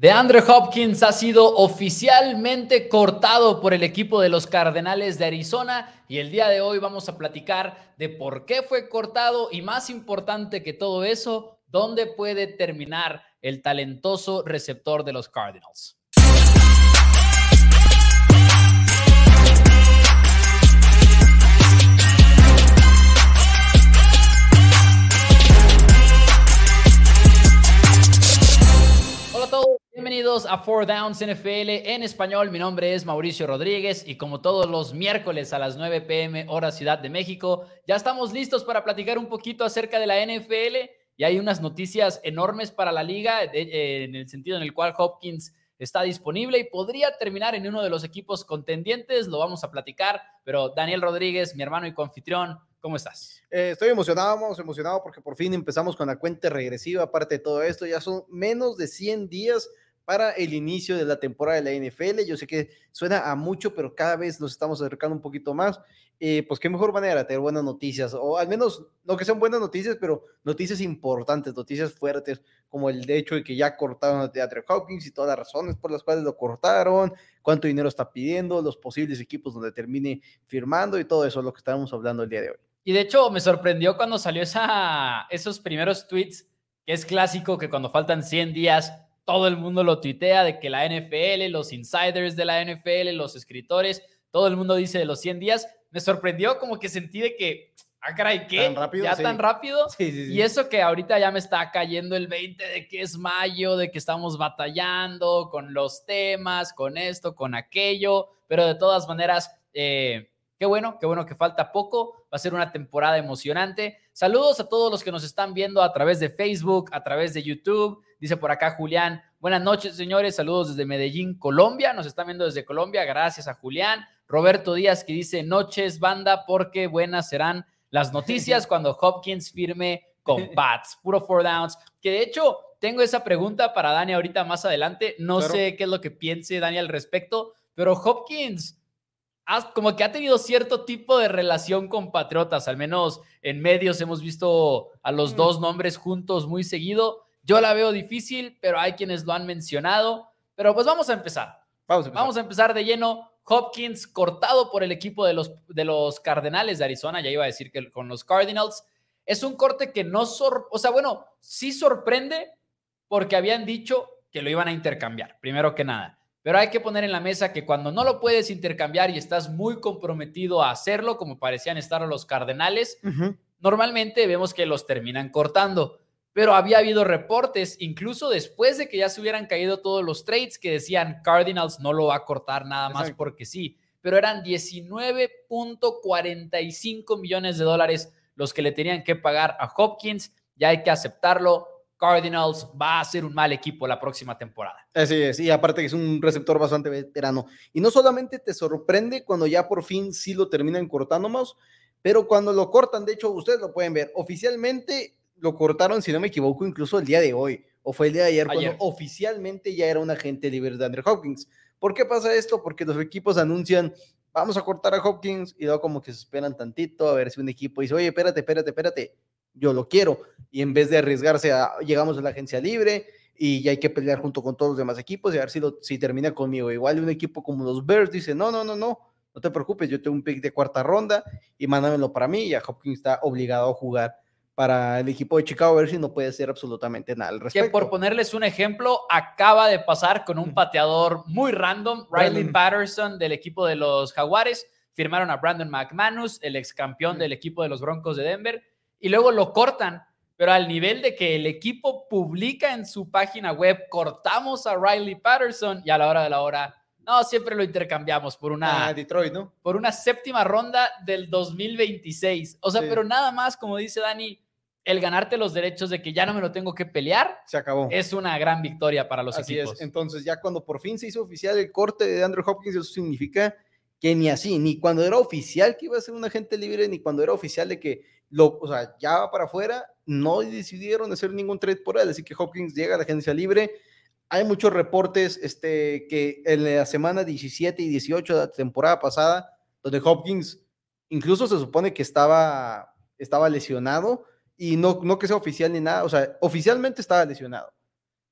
De Andre Hopkins ha sido oficialmente cortado por el equipo de los Cardenales de Arizona y el día de hoy vamos a platicar de por qué fue cortado y más importante que todo eso, dónde puede terminar el talentoso receptor de los Cardinals. Bienvenidos a Four Downs NFL en español. Mi nombre es Mauricio Rodríguez y como todos los miércoles a las 9 pm hora Ciudad de México, ya estamos listos para platicar un poquito acerca de la NFL y hay unas noticias enormes para la liga en el sentido en el cual Hopkins está disponible y podría terminar en uno de los equipos contendientes. Lo vamos a platicar, pero Daniel Rodríguez, mi hermano y confitrión, ¿Cómo estás? Eh, estoy emocionado, emocionado, emocionado porque por fin empezamos con la cuenta regresiva. Aparte de todo esto, ya son menos de 100 días para el inicio de la temporada de la NFL. Yo sé que suena a mucho, pero cada vez nos estamos acercando un poquito más. Eh, pues qué mejor manera tener buenas noticias, o al menos no que sean buenas noticias, pero noticias importantes, noticias fuertes, como el hecho de que ya cortaron a Teatro Hopkins y todas las razones por las cuales lo cortaron, cuánto dinero está pidiendo, los posibles equipos donde termine firmando y todo eso es lo que estamos hablando el día de hoy. Y de hecho me sorprendió cuando salió esa, esos primeros tweets, que es clásico que cuando faltan 100 días todo el mundo lo tuitea de que la NFL, los insiders de la NFL, los escritores, todo el mundo dice de los 100 días. Me sorprendió como que sentí de que, ah, caray, ¿qué? ¿Tan rápido? ¿Ya tan rápido? Sí, sí, sí. Y eso que ahorita ya me está cayendo el 20 de que es mayo, de que estamos batallando con los temas, con esto, con aquello, pero de todas maneras, eh, Qué bueno, qué bueno que falta poco. Va a ser una temporada emocionante. Saludos a todos los que nos están viendo a través de Facebook, a través de YouTube. Dice por acá Julián, buenas noches señores, saludos desde Medellín, Colombia. Nos están viendo desde Colombia, gracias a Julián. Roberto Díaz que dice, noches banda, porque buenas serán las noticias cuando Hopkins firme con Bats. Puro four downs. Que de hecho, tengo esa pregunta para Dani ahorita más adelante. No sé qué es lo que piense Dani al respecto, pero Hopkins como que ha tenido cierto tipo de relación con Patriotas, al menos en medios hemos visto a los dos nombres juntos muy seguido. Yo la veo difícil, pero hay quienes lo han mencionado. Pero pues vamos a empezar. Vamos a empezar, de lleno. Hopkins cortado por el equipo de los, de los Cardenales de Arizona, ya iba a decir que con los Cardinals. Es un corte que no, o sea, bueno, sí sorprende porque habían dicho que lo iban a intercambiar, primero que nada. Pero hay que poner en la mesa que cuando no lo puedes intercambiar y estás muy comprometido a hacerlo, como parecían estar los Cardenales, normalmente vemos que los terminan cortando. Pero había habido reportes, incluso después de que ya se hubieran caído todos los trades, que decían Cardinals no lo va a cortar nada más porque sí. Pero eran 19.45 millones de dólares los que le tenían que pagar a Hopkins. Ya hay que aceptarlo Cardinals va a ser un mal equipo la próxima temporada. Así es, y aparte que es un receptor bastante veterano. Y no solamente te sorprende cuando ya por fin sí lo terminan cortando más, pero cuando lo cortan, de hecho, ustedes lo pueden ver, oficialmente lo cortaron, si no me equivoco, incluso el día de hoy, o fue el día de ayer, cuando oficialmente ya era un agente libre de Andrew Hopkins. ¿Por qué pasa esto? Porque los equipos anuncian, vamos a cortar a Hopkins, y luego como que se esperan tantito a ver si un equipo dice, oye, espérate, espérate, espérate, yo lo quiero. Y en vez de arriesgarse a, llegamos a la agencia libre y ya hay que pelear junto con todos los demás equipos y a ver si, si termina conmigo. Igual un equipo como los Bears dice, no, no, no, no, no te preocupes, yo tengo un pick de cuarta ronda y mándamelo para mí y a Hopkins está obligado a jugar para el equipo de Chicago, a ver si no puede hacer absolutamente nada al respecto. Que por ponerles un ejemplo, acaba de pasar con un pateador muy random, Riley Patterson del equipo de los Jaguares, firmaron a Brandon McManus, el ex campeón del equipo de los Broncos de Denver, y luego lo cortan, pero al nivel de que el equipo publica en su página web, cortamos a Riley Patterson y a la hora de la hora, no, siempre lo intercambiamos por una... Ah, Detroit, ¿no? Por una séptima ronda del 2026. O sea, pero nada más, como dice Dani, el ganarte los derechos de que ya no me lo tengo que pelear. Se acabó. Es una gran victoria para los así equipos. Es. Entonces, ya cuando por fin se hizo oficial el corte de Andrew Hopkins, eso significa que ni así, ni cuando era oficial que iba a ser un agente libre, ni cuando era oficial de que lo, o sea, ya va para afuera, no decidieron hacer ningún trade por él, así que Hopkins llega a la agencia libre. Hay muchos reportes este, que en la semana 17 y 18 de la temporada pasada, donde Hopkins incluso se supone que estaba, estaba lesionado y no, no que sea oficial ni nada, o sea, oficialmente estaba lesionado,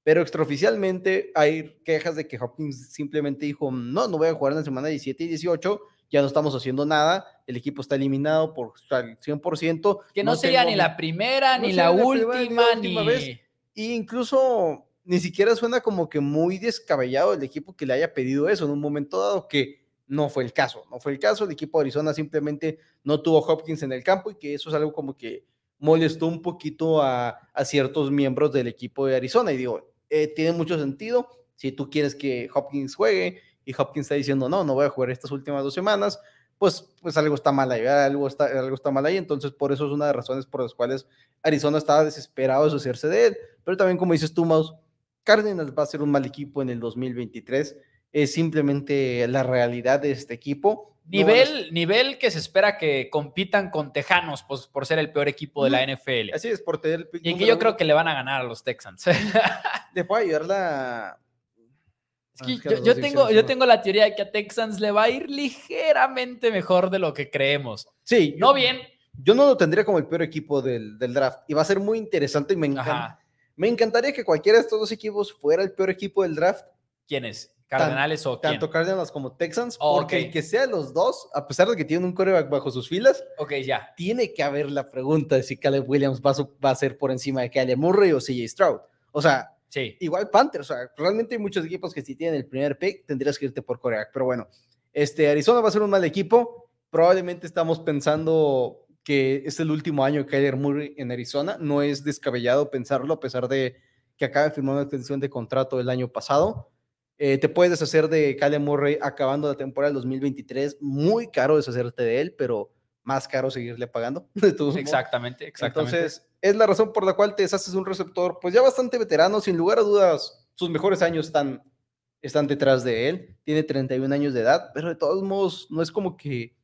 pero extraoficialmente hay quejas de que Hopkins simplemente dijo, no, no voy a jugar en la semana 17 y 18, ya no estamos haciendo nada, el equipo está eliminado por al 100%. Que no, sería ni la primera, ni, la última, ni la última, vez. Y incluso ni siquiera suena como que muy descabellado el equipo que le haya pedido eso en un momento dado, que no fue el caso, no fue el caso, el equipo de Arizona simplemente no tuvo Hopkins en el campo y que eso es algo como que molestó un poquito a, ciertos miembros del equipo de Arizona y digo, eh, tiene mucho sentido. Si tú quieres que Hopkins juegue y Hopkins está diciendo, no, no voy a jugar estas últimas dos semanas, pues, pues algo está mal ahí, algo está, algo está mal ahí. Entonces, por eso es una de las razones por las cuales Arizona estaba desesperado de deshacerse de él. Pero también, como dices tú, Maus, Cardinals va a ser un mal equipo en el 2023. Es simplemente la realidad de este equipo. Nivel, nivel que se espera que compitan con Tejanos pues, por ser el peor equipo de la NFL. Así es, por tener Y que yo creo que le van a ganar a los Texans. Le puede ayudar la. yo, tengo, yo tengo la teoría de que a Texans le va a ir ligeramente mejor de lo que creemos. Sí. No bien. Yo no lo tendría como el peor equipo del, draft. Y va a ser muy interesante y me encanta. Me encantaría que cualquiera de estos dos equipos fuera el peor equipo del draft. ¿Quién es? ¿Cardenales o quién? Tanto Cardenales como Texans, oh, porque el que sea los dos, a pesar de que tienen un coreback bajo sus filas, ok, ya. Tiene que haber la pregunta de si Caleb Williams va a, va a ser por encima de Caleb Murray o CJ Stroud. O sea, sí. igual Panthers, o sea, realmente hay muchos equipos que si tienen el primer pick, tendrías que irte por coreback, pero bueno, este, Arizona va a ser un mal equipo, probablemente estamos pensando que es el último año de Kyler Murray en Arizona, no es descabellado pensarlo a pesar de que acaba de firmar una extensión de contrato el año pasado, eh, te puedes deshacer de Kyler Murray acabando la temporada del 2023. Muy caro deshacerte de él, pero más caro seguirle pagando. exactamente, exactamente. Entonces, es la razón por la cual te deshaces un receptor, pues ya bastante veterano, sin lugar a dudas, sus mejores años están, están detrás de él. Tiene 31 años de edad, pero de todos modos, no es como que.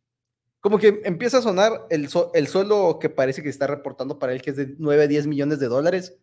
Como que empieza a sonar el, el suelo que parece que está reportando para él, que es de 9 a 10 millones de dólares.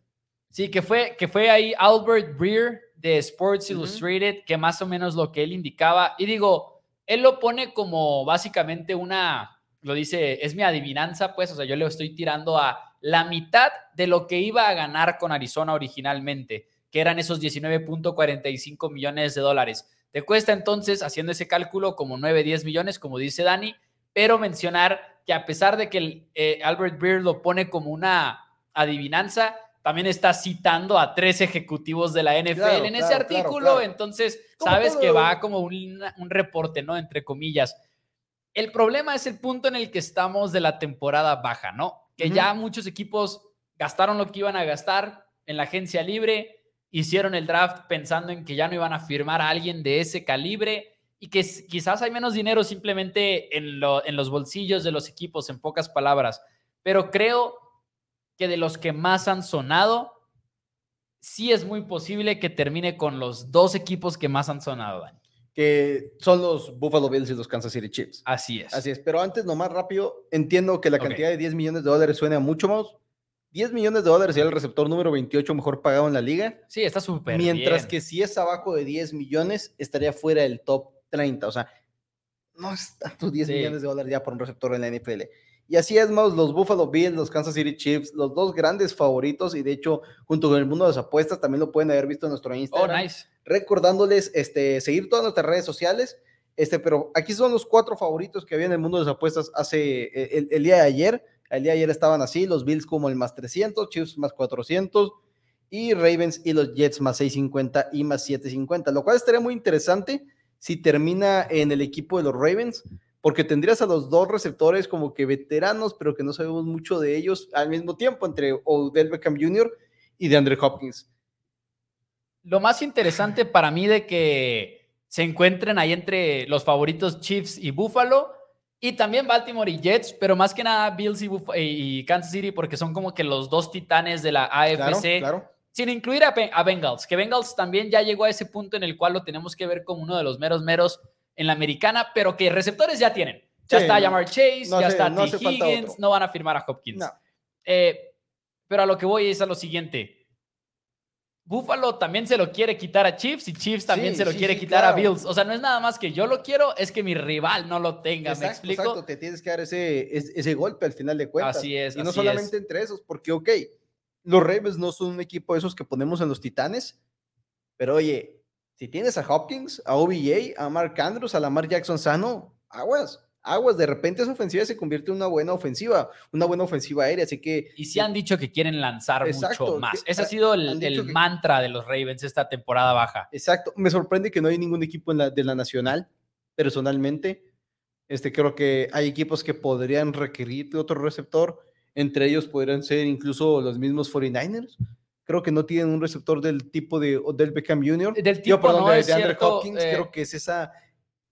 Sí, que fue, que fue ahí Albert Breer, de Sports Illustrated, que más o menos lo que él indicaba, y digo, él lo pone como básicamente una, lo dice, es mi adivinanza, pues, o sea, yo le estoy tirando a la mitad de lo que iba a ganar con Arizona originalmente, que eran esos 19.45 millones de dólares. Te cuesta entonces, haciendo ese cálculo, como 9, 10 millones, como dice Dani, pero mencionar que a pesar de que eh, Albert Breer lo pone como una adivinanza, también está citando a tres ejecutivos de la NFL en ese artículo, entonces sabes que va como un, reporte, ¿no? Entre comillas. El problema es el punto en el que estamos de la temporada baja, ¿no? Que ya muchos equipos gastaron lo que iban a gastar en la agencia libre, hicieron el draft pensando en que ya no iban a firmar a alguien de ese calibre y que quizás hay menos dinero simplemente en, en los bolsillos de los equipos, en pocas palabras. Pero creo que de los que más han sonado, sí es muy posible que termine con los dos equipos que más han sonado, Dani. Que son los Buffalo Bills y los Kansas City Chiefs. Así es. Así es. Pero antes, nomás rápido, entiendo que la cantidad de 10 millones de dólares suena mucho más. 10 millones de dólares sería el receptor número 28 mejor pagado en la liga. Sí, está súper Mientras que si es abajo de 10 millones, estaría fuera del top 30. O sea, no es tanto 10 millones de dólares ya por un receptor en la NFL. Y así es, más los Buffalo Bills, los Kansas City Chiefs, los dos grandes favoritos, y de hecho, junto con el mundo de las apuestas, también lo pueden haber visto en nuestro Instagram. Oh, nice. Recordándoles este, seguir todas nuestras redes sociales. Este, pero aquí son los cuatro favoritos que había en el mundo de las apuestas hace eh, el, día de ayer. El día de ayer estaban así, los Bills como el más 300, Chiefs más 400 y Ravens y los Jets más 650 y más 750, lo cual estaría muy interesante si termina en el equipo de los Ravens, porque tendrías a los dos receptores como que veteranos, pero que no sabemos mucho de ellos al mismo tiempo, entre Odell Beckham Jr. y de Andre Hopkins. Lo más interesante para mí de que se encuentren ahí entre los favoritos Chiefs y Buffalo, y también Baltimore y Jets, pero más que nada Bills y, Kansas City, porque son como que los dos titanes de la AFC. Sin incluir a, a Bengals, que Bengals también ya llegó a ese punto en el cual lo tenemos que ver como uno de los meros meros en la americana, pero que receptores ya tienen. Ya está Jamar Chase, ya está T. Higgins, no van a firmar a Hopkins. Eh, pero a lo que voy es a lo siguiente. Buffalo también se lo quiere quitar a Chiefs y Chiefs también se lo quiere quitar a Bills. O sea, no es nada más que yo lo quiero, es que mi rival no lo tenga. ¿Me explico? Exacto, te tienes que dar ese, ese, golpe al final de cuentas. Así es. Y no solamente entre esos, porque, ok, los Ravens no son un equipo de esos que ponemos en los titanes, Pero oye, si tienes a Hopkins, a OBJ, a Mark Andrews, a Lamar Jackson sano, aguas aguas, de repente esa ofensiva se convierte en una buena ofensiva, una buena ofensiva aérea, así que... Y sí han dicho que quieren lanzar mucho más. Ese ha sido el, mantra de los Ravens esta temporada baja. Exacto, me sorprende que no hay ningún equipo en la, de la nacional, personalmente. Este, creo que hay equipos que podrían requerir de otro receptor, entre ellos podrían ser incluso los mismos 49ers. Creo que no tienen un receptor del tipo de Odell Beckham Jr. Del tipo, no, de, de Andre Hopkins, eh, creo que es esa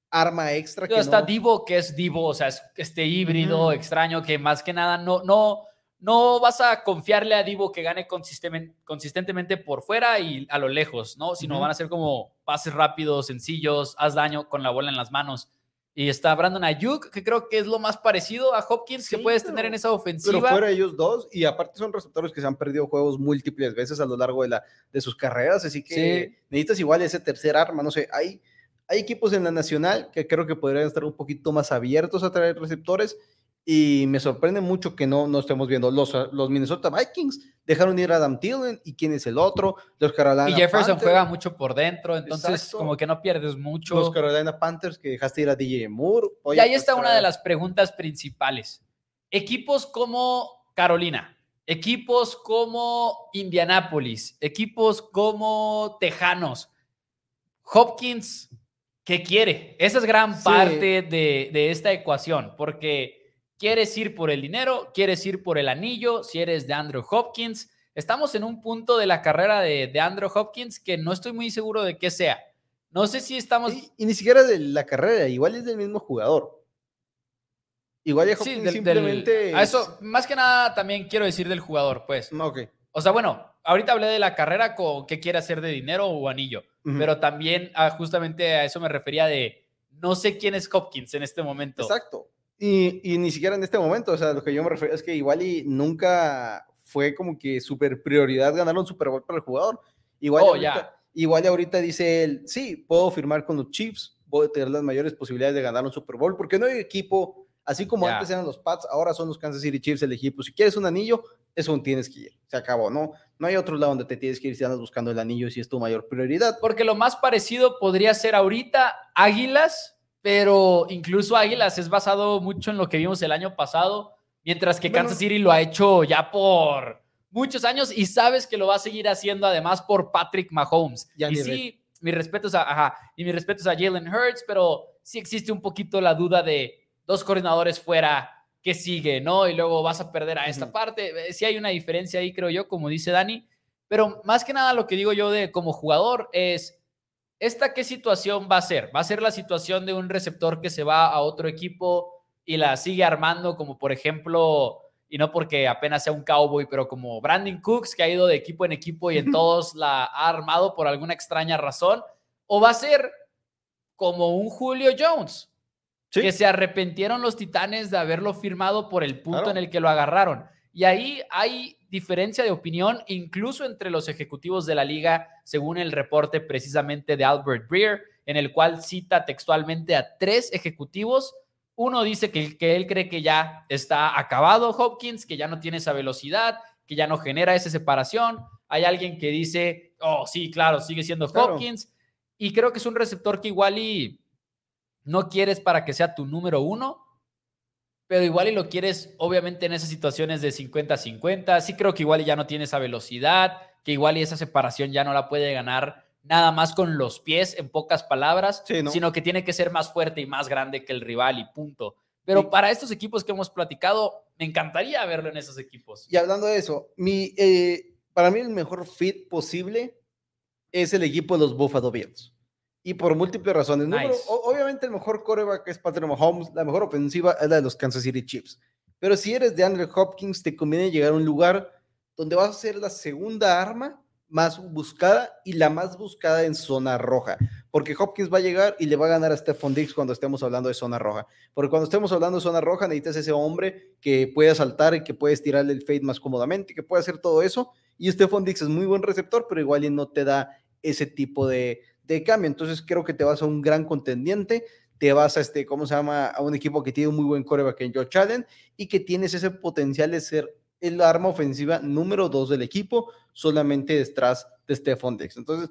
arma extra. Que está Divo, que es Divo, o sea, es este híbrido extraño que más que nada no, no, no vas a confiarle a Divo que gane consistentemente por fuera y a lo lejos, ¿no? Sino van a ser como pases rápidos, sencillos, haz daño con la bola en las manos. Y está Brandon Ayuk, que creo que es lo más parecido a Hopkins que puedes tener en esa ofensiva. Pero fuera ellos dos, y aparte son receptores que se han perdido juegos múltiples veces a lo largo de, la, de sus carreras, así que necesitas igual ese tercer arma, no sé, hay hay equipos en la nacional que creo que podrían estar un poquito más abiertos a traer receptores y me sorprende mucho que no, no estemos viendo. Los, los Minnesota Vikings dejaron ir a Adam Thielen y quién es el otro. Los Carolina Y Jefferson juega mucho por dentro, entonces como que no pierdes mucho. Los Carolina Panthers que dejaste ir a DJ Moore. y ahí está una de las preguntas principales. Equipos como Carolina, equipos como Indianapolis, equipos como Tejanos, Hopkins ¿qué quiere? Esa es gran parte de, esta ecuación, porque quieres ir por el dinero, quieres ir por el anillo, si eres de Andrew Hopkins. Estamos en un punto de la carrera de, Andrew Hopkins que no estoy muy seguro de qué sea. No sé si estamos... Y, ni siquiera de la carrera, igual es del mismo jugador. Igual es Hopkins simplemente... a eso, más que nada, también quiero decir del jugador, pues. Ok. O sea, bueno, ahorita hablé de la carrera con qué quiere hacer de dinero o anillo, pero también ah, justamente a eso me refería de no sé quién es Hopkins en este momento. Exacto. Y, ni siquiera en este momento, o sea, lo que yo me refiero es que igual y nunca fue como que super prioridad ganar un Super Bowl para el jugador. Igual, oh, ahorita, igual ahorita dice él, sí, puedo firmar con los Chiefs, a tener las mayores posibilidades de ganar un Super Bowl, porque no hay equipo, así como antes eran los Pats, ahora son los Kansas City Chiefs el equipo. Si quieres un anillo, eso tienes que ir. Se acabó, ¿no? No hay otro lado donde te tienes que ir si andas buscando el anillo si es tu mayor prioridad. Porque lo más parecido podría ser ahorita Águilas, pero incluso Águilas es basado mucho en lo que vimos el año pasado, mientras que Kansas City lo ha hecho ya por muchos años y sabes que lo va a seguir haciendo además por Patrick Mahomes. y sí, mis respetos a, ajá, y mis respetos a Jalen Hurts, pero sí existe un poquito la duda de dos coordinadores fuera que sigue, ¿no? Y luego vas a perder a esta parte. Eh, sí hay una diferencia ahí, creo yo, como dice Dani, pero más que nada lo que digo yo de como jugador es, ¿esta qué situación va a ser? ¿Va a ser la situación de un receptor que se va a otro equipo y la sigue armando, como por ejemplo, y no porque apenas sea un cowboy, pero como Brandon Cooks, que ha ido de equipo en equipo y en todos la ha armado por alguna extraña razón? ¿O va a ser como un Julio Jones? Que se arrepintieron los Titanes de haberlo firmado por el punto en el que lo agarraron. Y ahí hay diferencia de opinión incluso entre los ejecutivos de la liga, según el reporte precisamente de Albert Breer, en el cual cita textualmente a tres ejecutivos. Uno dice que, que él cree que ya está acabado Hopkins, que ya no tiene esa velocidad, que ya no genera esa separación. Hay alguien que dice, oh, sí, claro, sigue siendo Hopkins. Y creo que es un receptor que igual y no quieres para que sea tu número uno, pero igual y lo quieres, obviamente, en esas situaciones de 50-50. Sí creo que igual ya no tiene esa velocidad, que igual y esa separación ya no la puede ganar nada más con los pies, en pocas palabras, sino que tiene que ser más fuerte y más grande que el rival y punto. Pero para estos equipos que hemos platicado, me encantaría verlo en esos equipos. Y hablando de eso, mi, eh, para mí el mejor fit posible es el equipo de los Buffalo Bills y por múltiples razones. obviamente el mejor coreback es Patrick Mahomes, la mejor ofensiva es la de los Kansas City Chiefs. Pero si eres de Andrew Hopkins, te conviene llegar a un lugar donde vas a ser la segunda arma más buscada y la más buscada en zona roja. Porque Hopkins va a llegar y le va a ganar a Stephon Diggs cuando estemos hablando de zona roja. Porque cuando estemos hablando de zona roja, necesitas ese hombre que pueda saltar y que puede estirarle el fade más cómodamente, que puede hacer todo eso. Y Stephon Diggs es muy buen receptor, pero igual no te da ese tipo de, de cambio. Entonces creo que te vas a un gran contendiente, te vas a este, ¿cómo se llama? A un equipo que tiene un muy buen coreback en Joe Allen y que tienes ese potencial de ser el arma ofensiva número dos del equipo, solamente detrás de Stephon Diggs. Entonces,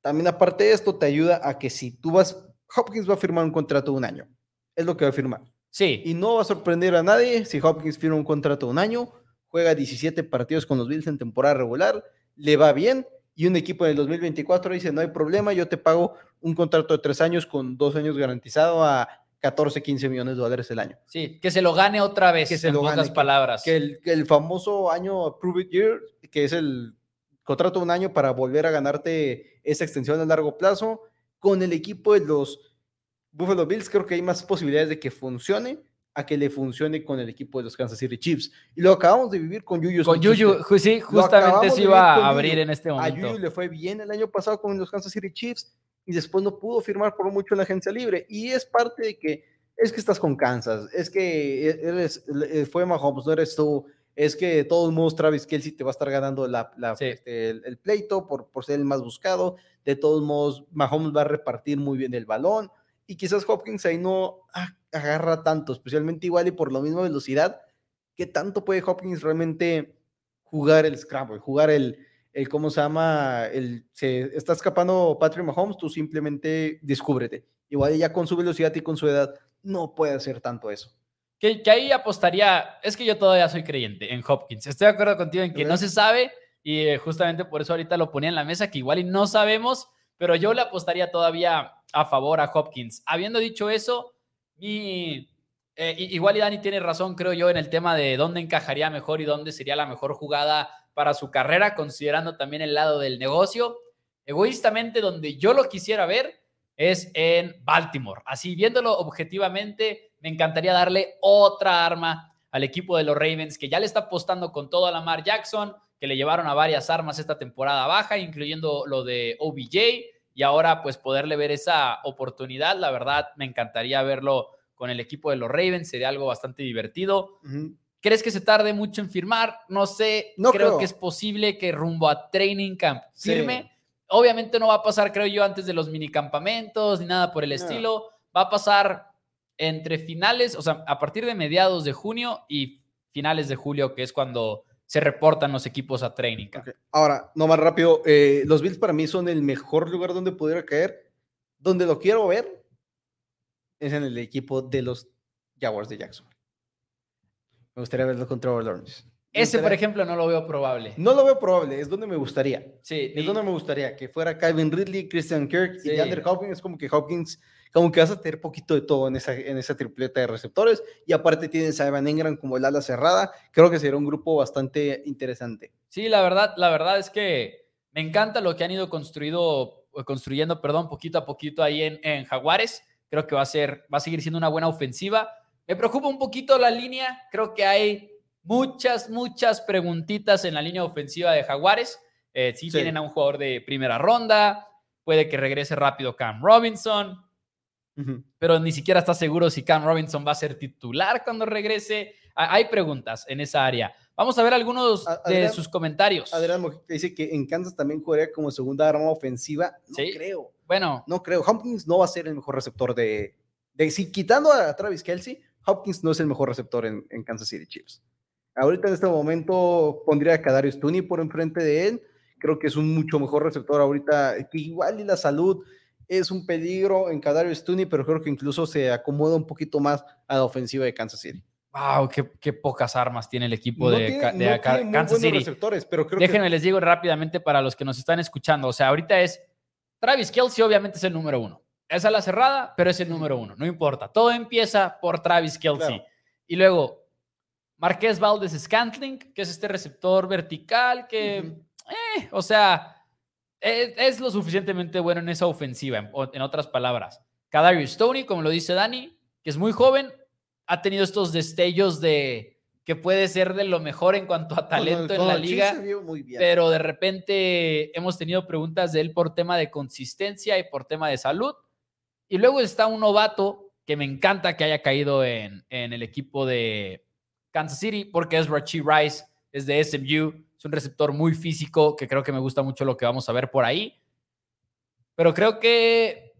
También aparte de esto, te ayuda a que si tú vas, Hopkins va a firmar un contrato de un año. Es lo que va a firmar. Sí. Y no va a sorprender a nadie si Hopkins firma un contrato de un año, juega 17 partidos con los Bills en temporada regular, le va bien y un equipo en el 2024 dice, no hay problema, yo te pago un contrato de tres años con dos años garantizado a 14, 15 millones de dólares el año. Sí, que se lo gane otra vez, Que se en lo pocas gane, palabras. Que el, que el famoso año Approved Year, que es el contrato de un año para volver a ganarte esa extensión a largo plazo, con el equipo de los Buffalo Bills, creo que hay más posibilidades de que funcione a que le funcione con el equipo de los Kansas City Chiefs. Y lo acabamos de vivir con Yuyu. Con. Yuyu, sí, justamente se iba a abrir Yuyu. en este A momento. Yuyu le fue bien el año pasado con los Kansas City Chiefs y después no pudo firmar por mucho en la agencia libre. Y es parte de que es que estás con Kansas, es que eres, eh, fue Mahomes, no eres tú, es que de todos modos Travis Kelsey te va a estar ganando la, la- Sí. este, el, el pleito por, por ser el más buscado. De todos modos, Mahomes va a repartir muy bien el balón y quizás Hopkins ahí no agarra tanto, especialmente igual y por la misma velocidad. ¿Qué tanto puede Hopkins realmente jugar el scramble, jugar el, el ¿cómo se llama? El, se está escapando Patrick Mahomes, tú simplemente descúbrete. Igual ya con su velocidad y con su edad no puede hacer tanto eso. Que, que ahí apostaría, es que yo todavía soy creyente en Hopkins. Estoy de acuerdo contigo en que no se sabe y eh, justamente por eso ahorita lo ponía en la mesa, que igual y no sabemos, pero yo le apostaría todavía a favor a Hopkins. Habiendo dicho eso, mi, eh, igual y Dani tiene razón, creo yo, en el tema de dónde encajaría mejor y dónde sería la mejor jugada para su carrera, considerando también el lado del negocio. Egoístamente, donde yo lo quisiera ver es en Baltimore. Así, viéndolo objetivamente, me encantaría darle otra arma al equipo de los Ravens, que ya le está apostando con todo a Lamar Jackson, que le llevaron a varias armas esta temporada baja, incluyendo lo de OBJ, y ahora pues poderle ver esa oportunidad, la verdad, me encantaría verlo con el equipo de los Ravens, sería algo bastante divertido. ¿Crees que se tarde mucho en firmar? No sé, No creo, creo. que es posible que rumbo a Training Camp Sí. firme. Obviamente no va a pasar, creo yo, antes de los minicampamentos ni nada por el No. estilo. Va a pasar entre finales, o sea, a partir de mediados de junio y finales de julio, que es cuando se reportan los equipos a Training. Ahora, no más rápido, eh, los Bills para mí son el mejor lugar donde pudiera caer. Donde lo quiero ver es en el equipo de los Jaguars de Jackson. Me gustaría verlo con Trevor Lawrence. Ese, por ejemplo, no lo veo probable. No lo veo probable, es donde me gustaría. Sí, Es y- donde me gustaría que fuera Calvin Ridley, Christian Kirk Sí. y DeAndre Hopkins. Es como que Hopkins, como que vas a tener poquito de todo en esa, en esa tripleta de receptores. Y aparte tienes a Evan Engram como el ala cerrada. Creo que será un grupo bastante interesante. Sí, la verdad, la verdad es que me encanta lo que han ido construido, construyendo, perdón, poquito a poquito ahí en, en Jaguares. Creo que va a ser, va a seguir siendo una buena ofensiva. Me preocupa un poquito la línea. Creo que hay muchas, muchas preguntitas en la línea ofensiva de Jaguares. Eh, sí, Sí. tienen a un jugador de primera ronda. Puede que regrese rápido Cam Robinson pero ni siquiera está seguro si Cam Robinson va a ser titular cuando regrese. Ha- Hay preguntas en esa área. Vamos a ver algunos de Adrián- sus comentarios. Adrián Mojica dice que en Kansas también jugaría como segunda arma ofensiva. No Sí. creo. Bueno, No creo. Hopkins no va a ser el mejor receptor de. de si quitando a Travis Kelsey, Hopkins no es el mejor receptor en, en Kansas City Chiefs. Ahorita en este momento pondría a Kadarius Tooney por enfrente de él. Creo que es un mucho mejor receptor ahorita, que igual y la salud es un peligro en Kadarius Tooney, pero creo que incluso se acomoda un poquito más a la ofensiva de Kansas City. wow, qué, qué pocas armas tiene el equipo No de, tiene- de no Kansas City. receptores, pero creo que Déjenme les digo rápidamente para los que nos están escuchando. O sea, ahorita es Travis Kelsey, obviamente es el número uno. Es a la cerrada, pero es el número uno. No importa. Todo empieza por Travis Kelsey. Claro. Y luego, Marqués Valdez Scantling, que es este receptor vertical que, eh, o sea, es, es lo suficientemente bueno en esa ofensiva, en, otras palabras. Kadarius Stoney, como lo dice Dani, que es muy joven, ha tenido estos destellos de que puede ser de lo mejor en cuanto a talento en la liga pero de repente hemos tenido preguntas de él por tema de consistencia y por tema de salud. Y luego está un novato que me encanta que haya caído en, en el equipo de Kansas City, porque es Rachi Rice, es de SMU, es un receptor muy físico, que creo que me gusta mucho lo que vamos a ver por ahí. Pero creo que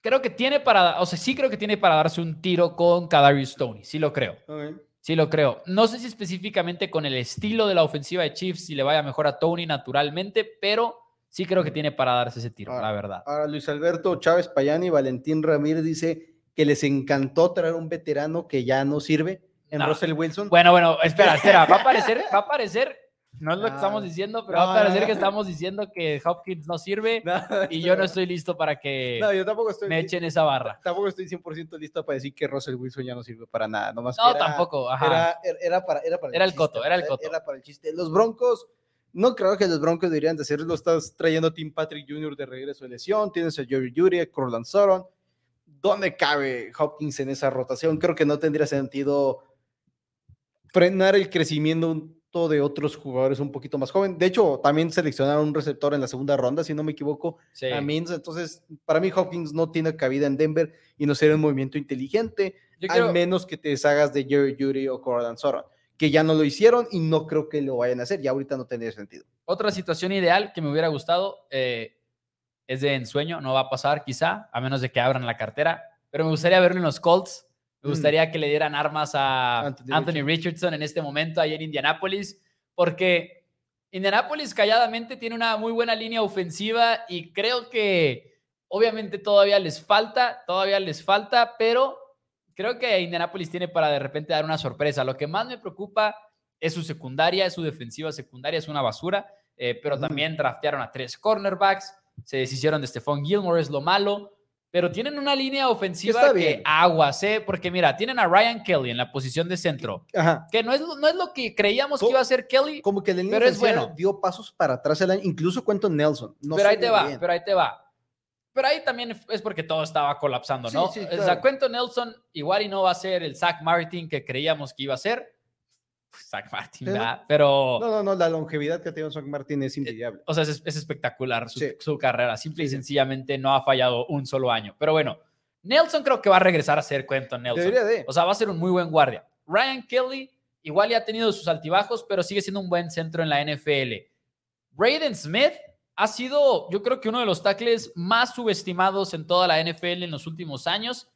creo que tiene para, o sea, sí creo que tiene para darse un tiro con Kadarius Stoney, sí lo creo. Ok. Sí, lo creo. No sé si específicamente con el estilo de la ofensiva de Chiefs si le vaya mejor a Tony naturalmente, pero sí creo que tiene para darse ese tiro, Ah, la verdad. Ahora Luis Alberto Chávez Payani, Valentín Ramírez dice que les encantó traer un veterano que ya no sirve en No. Russell Wilson. Bueno, bueno, espera, espera, va a aparecer, va a aparecer, no es lo que Ah, estamos diciendo, pero no, va a parecer no, que estamos diciendo que Hopkins no sirve y yo no estoy listo para que No, yo tampoco estoy, me echen esa barra. tampoco estoy 100% listo para decir que Russell Wilson ya no sirve para nada. Nomás No, era- tampoco, ajá. Era, para, era para Era el coto, era el coto. Era para el chiste. Los Broncos, no creo que los Broncos deberían de. Estás trayendo a Tim Patrick Jr. de regreso de lesión. Tienes a Jerry Judy, a Corland Sutton. ¿Dónde cabe Hopkins en esa rotación? Creo que no tendría sentido frenar el crecimiento de otros jugadores un poquito más joven. De hecho, también seleccionaron un receptor en la segunda ronda, si no me equivoco, Sí. a. Entonces, para mí Hopkins no tiene cabida en Denver y no sería un movimiento inteligente Yo al menos que te deshagas de Jerry Judy o Corland Sutton, que ya no lo hicieron y no creo que lo vayan a hacer. Ya ahorita no tendría sentido. Otra situación ideal que me hubiera gustado eh, es de ensueño, no va a pasar quizá, a menos de que abran la cartera, pero me gustaría verlo en los Colts. Me Mm. gustaría que le dieran armas a Anthony Anthony, Richardson en este momento ahí en Indianápolis, porque Indianápolis calladamente tiene una muy buena línea ofensiva y creo que obviamente todavía les falta, todavía les falta, pero creo que Indianápolis tiene para de repente dar una sorpresa. Lo que más me preocupa es su secundaria, es su defensiva secundaria, es una basura, eh, pero Ujú. también draftearon a tres cornerbacks, se deshicieron de Stephon Gilmore, es lo malo, pero tienen una línea ofensiva está que bien. aguas, ¿eh? Porque mira, tienen a Ryan Kelly en la posición de centro, Ajá. que no es, lo- no es lo que creíamos que iba a ser Kelly, Como que la línea Pero es bueno. dio pasos para atrás el año, incluso cuento Nelson. No pero ahí te va, bien. pero ahí te va. Pero ahí también es porque todo estaba colapsando, ¿no? Sí, sí, O sea, claro. Quentin Nelson igual y no va a ser el Zach Martin que creíamos que iba a ser. Zach Martin, Pero- ¿verdad? Pero, No, no, no, la longevidad que ha tenido Zach Martin es invidiable. o sea, es, es espectacular su, Sí. su carrera. Simple y sencillamente no ha fallado un solo año. Pero bueno, Nelson creo que va a regresar a ser Quentin Nelson. Debería de. O sea, va a ser un muy buen guardia. Ryan Kelly igual ya ha tenido sus altibajos, pero sigue siendo un buen centro en la NFL. Braden Smith ha sido, yo creo que uno de los tackles más subestimados en toda la NFL en los últimos años.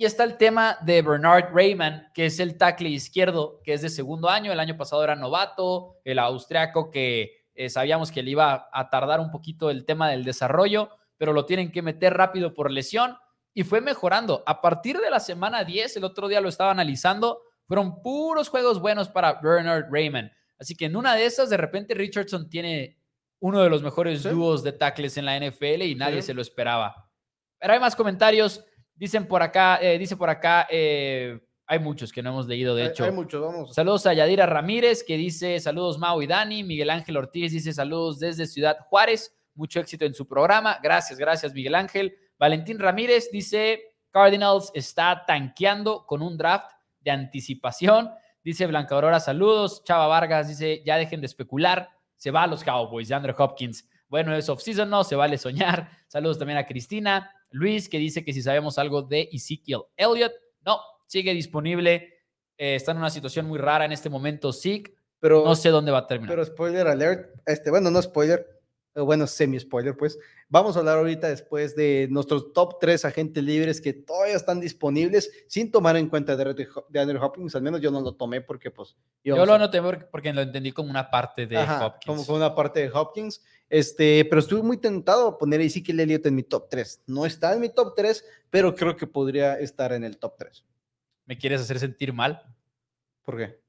Y está el tema de Bernard Raymond, que es el tackle izquierdo, que es de segundo año. El año pasado era novato, el austriaco que eh, sabíamos que le iba a tardar un poquito el tema del desarrollo, pero lo tienen que meter rápido por lesión y fue mejorando. A partir de la semana 10, el otro día lo estaba analizando, fueron puros juegos buenos para Bernard Raymond. Así que en una de esas, de repente Richardson tiene uno de los mejores Sí. dúos de tackles en la NFL y nadie Sí. se lo esperaba. Pero hay más comentarios. Dicen por acá, eh, dice por acá, eh, hay muchos que no hemos leído, de Hay- hecho. Hay muchos, vamos. Saludos a Yadira Ramírez, que dice saludos Mau y Dani. Miguel Ángel Ortiz dice saludos desde Ciudad Juárez. Mucho éxito en su programa. Gracias, gracias Miguel Ángel. Valentín Ramírez dice Cardinals está tanqueando con un draft de anticipación. Dice Blanca Aurora, saludos. Chava Vargas dice, ya dejen de especular. Se va a los Cowboys de Andrew Hopkins. Bueno, es off-season, no, se vale soñar. Saludos también a Cristina. Luis, que dice que si sabemos algo de Ezekiel Elliott. No, sigue disponible. Eh, está en una situación muy rara en este momento. Zeke, Pero, no sé dónde va a terminar. pero spoiler alert, este, bueno, no spoiler, bueno, semi-spoiler, pues. Vamos a hablar ahorita después de nuestros top 3 agentes libres que todavía están disponibles sin tomar en cuenta de, Andrew Hopkins. Al menos yo no lo tomé porque, pues. Yo lo anoté porque- lo entendí como una parte de Ajá, Hopkins. Como una parte de Hopkins. Este, pero estuve muy tentado a poner a Ezekiel Elliott en mi top 3. No está en mi top 3, pero creo que podría estar en el top 3. ¿Me quieres hacer sentir mal? ¿Por qué?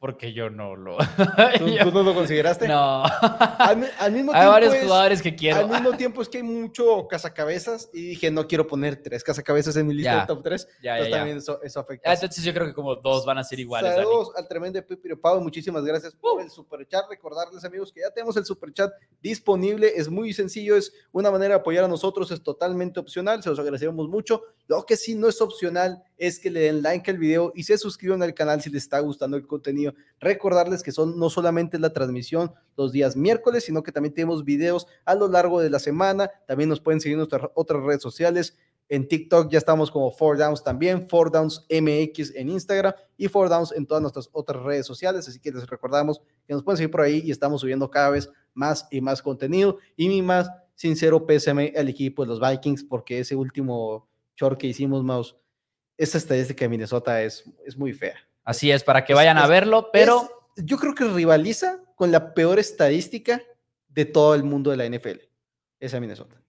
Porque yo no lo. ¿Tú, no lo consideraste? no. Al, al mismo Hay tiempo varios es- jugadores que quiero. Al mismo tiempo es que hay mucho cazacabezas y dije, no quiero poner tres cazacabezas en mi lista Ya. de top 3. Ya, Entonces ya. también eso, eso afecta. Ah, Entonces yo creo que como dos van a ser iguales. Saludos al tremendo Pipiro Pau, muchísimas gracias por el superchat. Recordarles, amigos, que ya tenemos el superchat disponible. Es muy sencillo, es una manera de apoyar a nosotros, es totalmente opcional. Se los agradecemos mucho. Lo que sí no es opcional es que le den like al video y se suscriban al canal si les está gustando el contenido. Recordarles que son no solamente la transmisión los días miércoles, sino que también tenemos videos a lo largo de la semana. También nos pueden seguir en nuestras otras redes sociales. En TikTok ya estamos como 4Downs también, 4Downs MX en Instagram y 4Downs en todas nuestras otras redes sociales. Así que les recordamos que nos pueden seguir por ahí y estamos subiendo cada vez más y más contenido. Y mi más sincero pésame al equipo de los Vikings porque ese último short que hicimos, Mouse, esa estadística de Minnesota es, es muy fea. Así es, para que Es- vayan a es- verlo, pero Es- yo creo que rivaliza con la peor estadística de todo el mundo de la NFL. es a Minnesota.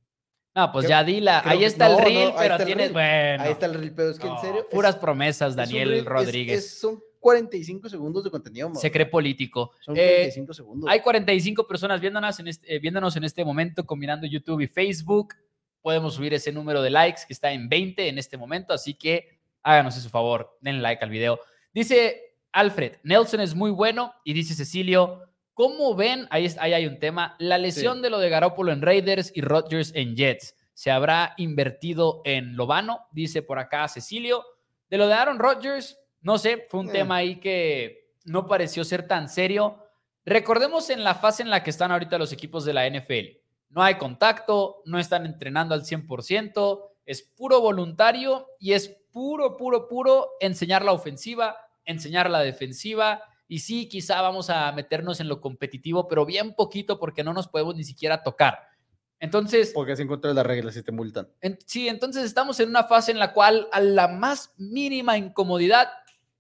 No, pues Creo- ya dila. creo Ahí está no, el no, reel, ahí pero el tienes. reel. Bueno. Ahí está el reel, pero es que en no, serio. es- Puras promesas, es un Daniel reel, es- Rodríguez. es- son 45 segundos de contenido. Se cree político. Son Eh, 45 segundos. Hay 45 personas viéndonos en, este, eh, viéndonos en este momento, combinando YouTube y Facebook. Podemos subir ese número de likes que está en 20 en este momento, así que háganos ese favor, den like al video. Dice Alfred, Nelson es muy bueno y dice Cecilio, ¿cómo ven? Ahí, es- ahí hay un tema, la lesión de lo de Garoppolo en Raiders y Rodgers en Jets. ¿Se habrá invertido en Lobano? Dice por acá Cecilio. De lo de Aaron Rodgers, no sé, fue un Eh. tema ahí que no pareció ser tan serio. Recordemos en la fase en la que están ahorita los equipos de la NFL. No hay contacto, no están entrenando al 100%, es puro voluntario y es puro, puro, puro enseñar la ofensiva, enseñar la defensiva. Y sí, quizá vamos a meternos en lo competitivo, pero bien poquito porque no nos podemos ni siquiera tocar. Entonces, Porque se encuentran las reglas y te multan. en- sí, entonces estamos en una fase en la cual a la más mínima incomodidad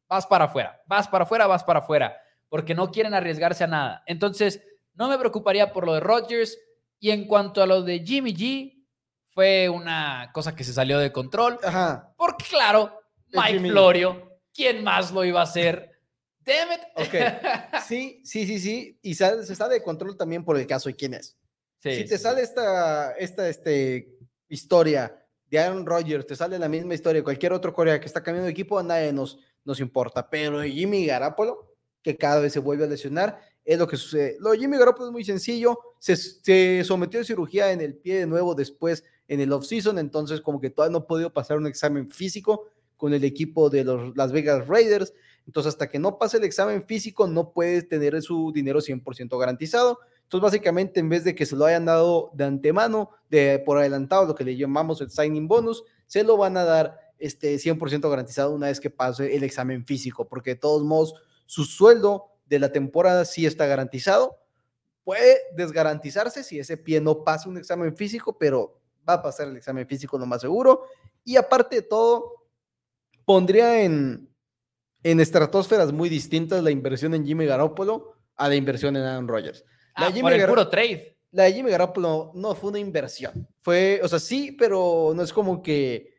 vas para afuera, vas para afuera, vas para afuera, porque no quieren arriesgarse a nada. Entonces, no me preocuparía por lo de Rodgers. Y en cuanto a lo de Jimmy G, fue una cosa que se salió de control. Ajá. Porque claro, Mike. Florio, ¿quién más lo iba a hacer? Damn it. Ok. Sí, sí, sí, sí. Y se sale de control también por el caso de quién es. Sí, si te sí, sale esta, esta este, historia de Aaron Rodgers, te sale la misma historia de cualquier otro corea que está cambiando de equipo, a nadie nos, nos importa. Pero Jimmy Garapolo, que cada vez se vuelve a lesionar, es lo que sucede. Lo de Jimmy Garoppolo es muy sencillo. Se, se sometió a cirugía en el pie de nuevo después en el offseason, entonces como que todavía no ha podido pasar un examen físico con el equipo de los Las Vegas Raiders. Entonces, hasta que no pase el examen físico, no puede tener su dinero 100% garantizado. Entonces, básicamente, en vez de que se lo hayan dado de antemano, de por adelantado, lo que le llamamos el signing bonus, se lo van a dar este 100% garantizado una vez que pase el examen físico, porque de todos modos, su sueldo de la temporada sí está garantizado. Puede desgarantizarse si ese pie no pasa un examen físico, pero va a pasar el examen físico lo más seguro. Y aparte de todo, pondría en, en estratosferas muy distintas la inversión en Jimmy Garoppolo a la inversión en Aaron Rodgers. La Ah, Jimmy por el Gar- puro trade. La de Jimmy Garoppolo no fue una inversión. Fue, o sea, sí, pero no es como que